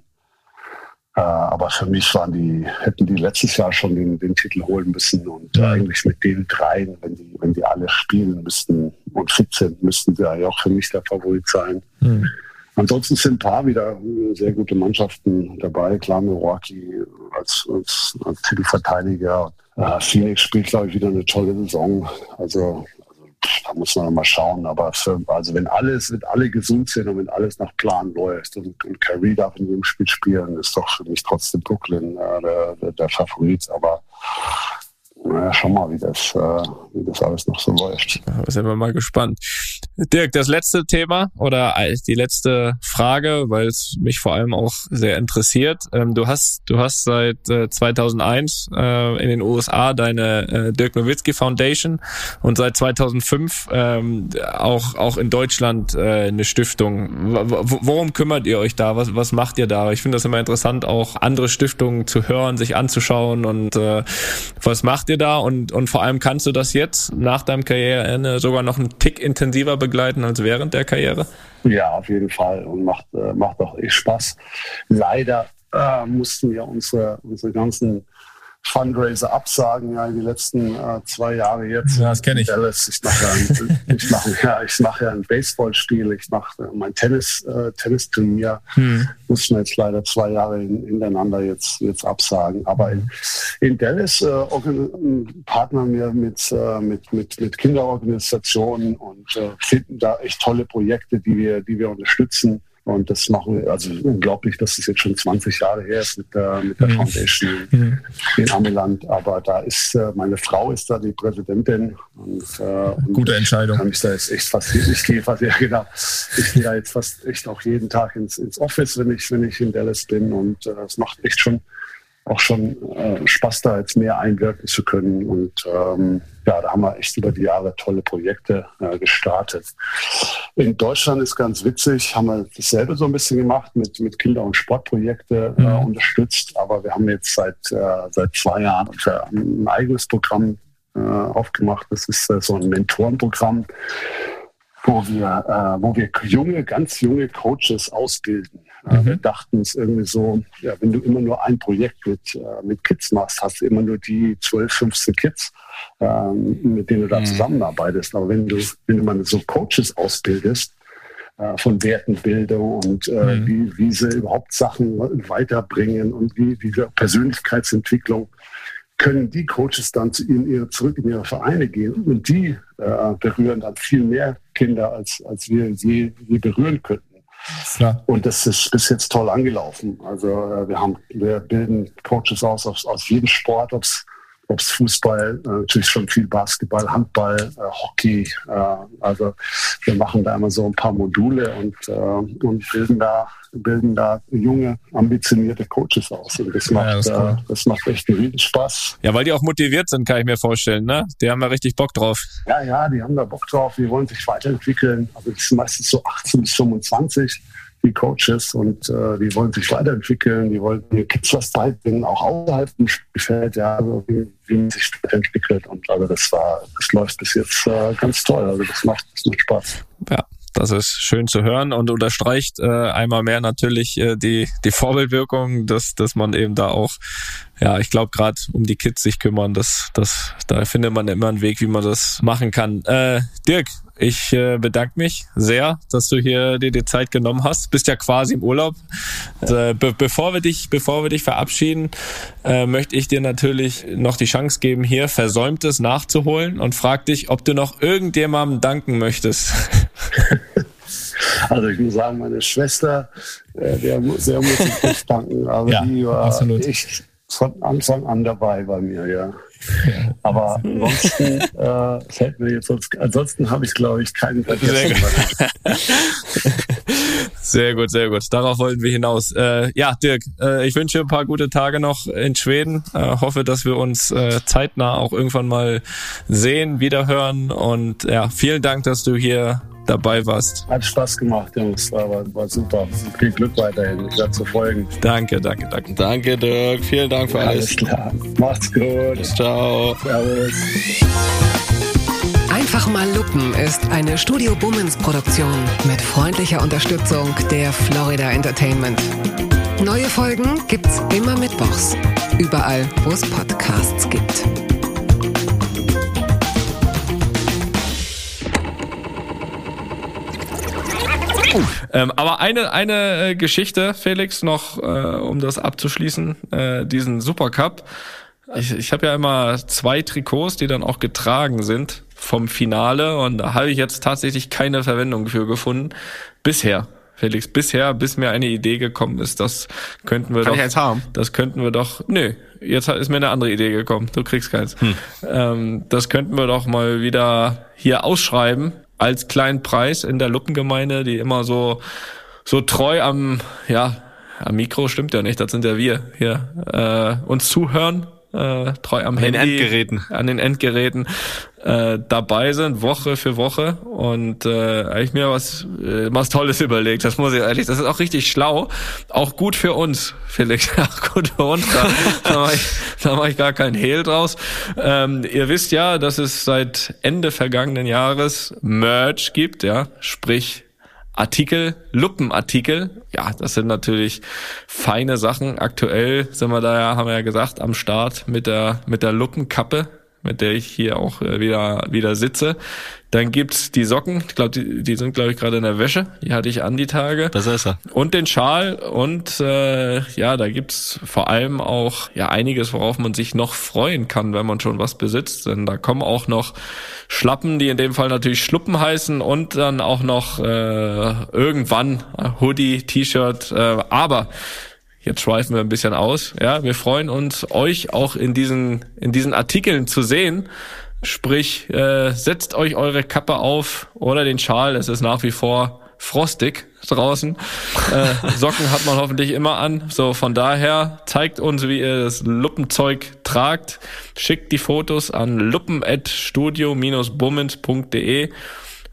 äh, aber für mich waren die, hätten die letztes Jahr schon den, den Titel holen müssen. Und mhm. eigentlich mit den dreien, wenn die, wenn die alle spielen müssten und fit sind, müssten sie ja auch für mich der Favorit sein. Mhm. Ansonsten sind ein paar wieder sehr gute Mannschaften dabei. Klar, Milwaukee als, als, als Titelverteidiger. Äh, Phoenix spielt, glaube ich, wieder eine tolle Saison. Also, also da muss man mal schauen. Aber für, also wenn alles, wenn alle gesund sind und wenn alles nach Plan läuft und, und Kyrie darf in jedem Spiel spielen, ist doch für mich trotzdem Brooklyn äh, der, der Favorit. Aber naja, schau mal, wie das, äh, wie das alles noch so läuft. Da sind wir mal gespannt. Dirk, das letzte Thema oder die letzte Frage, weil es mich vor allem auch sehr interessiert. Ähm, du hast, du hast seit äh, 2001 äh, in den USA deine äh, Dirk Nowitzki Foundation und seit 2005 ähm, auch, auch in Deutschland äh, eine Stiftung. W worum kümmert ihr euch da? Was, was macht ihr da? Ich finde das immer interessant, auch andere Stiftungen zu hören, sich anzuschauen und äh, was macht ihr da? Und, und vor allem kannst du das jetzt nach deinem Karriereende sogar noch einen Tick intensiver begleiten als während der Karriere? Ja, auf jeden Fall und macht, äh, macht auch echt Spaß. Leider äh, mussten wir unsere, unsere ganzen Fundraiser absagen, ja, in die letzten äh, zwei Jahre jetzt. Ja, das kenne ich. Dallas. Ich mache ja, ein, ich mache, ja, ich mache ja ein Baseballspiel, ich mache äh, mein Tennis, äh, Tennisturnier. Hm. Muss man jetzt leider zwei Jahre in, hintereinander jetzt, jetzt absagen. Aber in, in Dallas äh, partnern wir mit, äh, mit, mit, mit Kinderorganisationen und äh, finden da echt tolle Projekte, die wir, die wir unterstützen. Und das machen wir, also unglaublich, dass es jetzt schon 20 Jahre her ist mit der, mit der. Foundation mhm. in Amiland. Aber da ist, äh, meine Frau ist da die Präsidentin. Und, äh, Gute Entscheidung. Und ich da jetzt echt fast, ich gehe fast, ja genau, ich gehe da jetzt fast echt auch jeden Tag ins, ins Office, wenn ich, wenn ich in Dallas bin. Und äh, es macht echt schon auch schon äh, Spaß, da jetzt mehr einwirken zu können. Und ähm, ja, da haben wir echt über die Jahre tolle Projekte äh, gestartet. In Deutschland ist ganz witzig, haben wir dasselbe so ein bisschen gemacht, mit, mit Kinder- und Sportprojekte äh, mhm. unterstützt. Aber wir haben jetzt seit, äh, seit zwei Jahren ein eigenes Programm äh, aufgemacht. Das ist äh, so ein Mentorenprogramm wo wir, äh, wo wir junge, ganz junge Coaches ausbilden. Äh, mhm. Wir dachten es irgendwie so, ja, wenn du immer nur ein Projekt mit, äh, mit Kids machst, hast du immer nur die 12, 15 Kids, ähm, mit denen du da mhm. zusammenarbeitest. Aber wenn du, wenn du mal so Coaches ausbildest, äh, von Wertenbildung und äh, mhm. wie, wie sie überhaupt Sachen weiterbringen und wie diese Persönlichkeitsentwicklung können die Coaches dann zu ihnen ihre, zurück in ihre Vereine gehen und die äh, berühren dann viel mehr Kinder, als, als wir je, je berühren könnten. Klar. Und das ist bis jetzt toll angelaufen. Also äh, wir haben, wir bilden Coaches aus aus, aus jedem Sport, ob es ob es Fußball, äh, natürlich schon viel Basketball, Handball, äh, Hockey. Äh, also wir machen da immer so ein paar Module und, und bilden da bilden da junge, ambitionierte Coaches aus. Und das macht, ja, das, äh, das macht echt riesen Spaß. Ja, weil die auch motiviert sind, kann ich mir vorstellen. Ne? Die haben da richtig Bock drauf. Ja, ja, die haben da Bock drauf. Die wollen sich weiterentwickeln. Also das sind meistens so 18 bis 25 die Coaches und äh, die wollen sich weiterentwickeln, die wollen ihr Kids was beibringen, auch außerhalb dem Spielfeld, ja, also wie, wie man sich weiterentwickelt. Und also das war, das läuft bis jetzt äh, ganz toll. Also das macht, das macht Spaß. Ja, das ist schön zu hören und unterstreicht äh, einmal mehr natürlich äh, die die Vorbildwirkung, dass dass man eben da auch ja, ich glaube gerade um die Kids sich kümmern, das das da findet man immer einen Weg, wie man das machen kann. Äh, Dirk, ich äh, bedanke mich sehr, dass du hier dir die Zeit genommen hast. Bist ja quasi im Urlaub. Ja. Äh, be bevor wir dich, bevor wir dich verabschieden, äh, möchte ich dir natürlich noch die Chance geben, hier Versäumtes nachzuholen und frag dich, ob du noch irgendjemandem danken möchtest. Also ich muss sagen, meine Schwester, äh, der, muss ich echt danken. Also ja, die war absolut. echt von Anfang an dabei bei mir, ja. Aber ansonsten äh, fällt mir jetzt sonst, ansonsten habe ich glaube ich keinen vergessen. Sehr gut, sehr gut. Darauf wollten wir hinaus. Äh, ja, Dirk, äh, ich wünsche ein paar gute Tage noch in Schweden. Äh, hoffe, dass wir uns äh, zeitnah auch irgendwann mal sehen, wiederhören. Und ja, vielen Dank, dass du hier dabei warst. Hat Spaß gemacht, Jungs. War, war super. Viel Glück weiterhin. Ich werde zu folgen. Danke, danke, danke. Danke, Dirk. Vielen Dank für alles. Alles klar. Macht's gut. Ciao. Servus. Einfach mal Lupen ist eine Studio Bummens Produktion mit freundlicher Unterstützung der Florida Entertainment. Neue Folgen gibt's immer mittwochs. Überall, wo es Podcasts gibt. Ähm, aber eine, eine äh, Geschichte, Felix, noch, äh, um das abzuschließen, äh, diesen Supercup. Ich, ich habe ja immer zwei Trikots, die dann auch getragen sind vom Finale und da habe ich jetzt tatsächlich keine Verwendung für gefunden. Bisher. Felix, bisher, bis mir eine Idee gekommen ist, das könnten wir Kann doch. ich eins haben? Das könnten wir doch. Nö, jetzt ist mir eine andere Idee gekommen. Du kriegst keins. Hm. Ähm, das könnten wir doch mal wieder hier ausschreiben als kleinen Preis in der Luppengemeinde, die immer so so treu am ja am Mikro stimmt ja nicht, das sind ja wir hier äh, uns zuhören äh, treu am An den Handy, Endgeräten. an den Endgeräten äh, dabei sind, Woche für Woche und äh, eigentlich mir was äh, was Tolles überlegt. Das muss ich ehrlich, das ist auch richtig schlau, auch gut für uns, Felix, auch gut für uns. Da, da mache ich, da mach ich gar keinen Hehl draus. Ähm, ihr wisst ja, dass es seit Ende vergangenen Jahres Merch gibt, ja, sprich Artikel, Luppenartikel. Ja, das sind natürlich feine Sachen. Aktuell sind wir da ja, haben wir ja gesagt, am Start mit der, mit der Luppenkappe, mit der ich hier auch äh, wieder, wieder sitze. Dann gibt's die Socken. Ich glaube, die, die sind, glaube ich, gerade in der Wäsche. Die hatte ich an die Tage. Das ist er. Und den Schal. Und äh, ja, da gibt's vor allem auch ja einiges, worauf man sich noch freuen kann, wenn man schon was besitzt. Denn da kommen auch noch Schlappen, die in dem Fall natürlich Schluppen heißen und dann auch noch äh, irgendwann Hoodie, T-Shirt. Äh, aber Jetzt schweifen wir ein bisschen aus. Ja, wir freuen uns, euch auch in diesen, in diesen Artikeln zu sehen. Sprich, äh, setzt euch eure Kappe auf oder den Schal. Es ist nach wie vor frostig draußen. Äh, Socken hat man hoffentlich immer an. So, von daher zeigt uns, wie ihr das Luppenzeug tragt. Schickt die Fotos an luppen.studio-bummens.de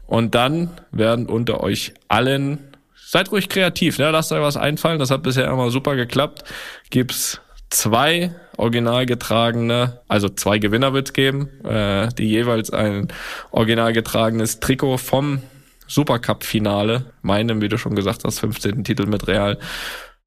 und dann werden unter euch allen seid ruhig kreativ, ne? lasst euch was einfallen. Das hat bisher immer super geklappt. Gibt's zwei original getragene, also zwei Gewinner wird's geben, äh, die jeweils ein original getragenes Trikot vom Supercup-Finale, meinem, wie du schon gesagt hast, 15. Titel mit Real.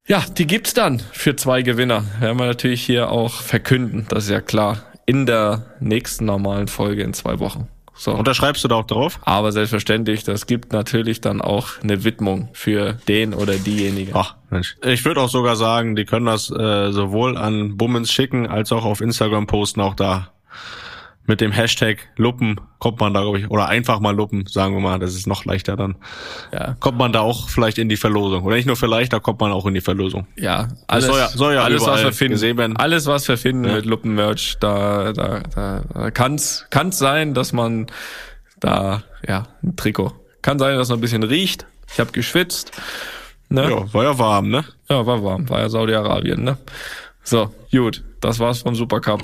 Ja, die gibt's dann für zwei Gewinner. Werden wir natürlich hier auch verkünden, das ist ja klar, in der nächsten normalen Folge in zwei Wochen. So. Unterschreibst du da auch drauf? Aber selbstverständlich, das gibt natürlich dann auch eine Widmung für den oder diejenige. Ach, Mensch. Ich würde auch sogar sagen, die können das äh, sowohl an Bummens schicken, als auch auf Instagram posten, auch da. Mit dem Hashtag Luppen kommt man da, glaube ich, oder einfach mal Luppen, sagen wir mal, das ist noch leichter dann. Ja. Kommt man da auch vielleicht in die Verlosung. Oder nicht nur vielleicht, da kommt man auch in die Verlosung. Ja, alles, soll ja- soll ja alles was wir finden, alles was wir finden Ja. mit Luppen-Merch, da, da, da, da kann's, kann's sein, dass man da, ja, ein Trikot. Kann sein, dass man ein bisschen riecht. Ich habe geschwitzt. Ne? Ja, war ja warm, ne? Ja, war warm, war ja Saudi-Arabien, ne? So, gut, das war's vom Supercup.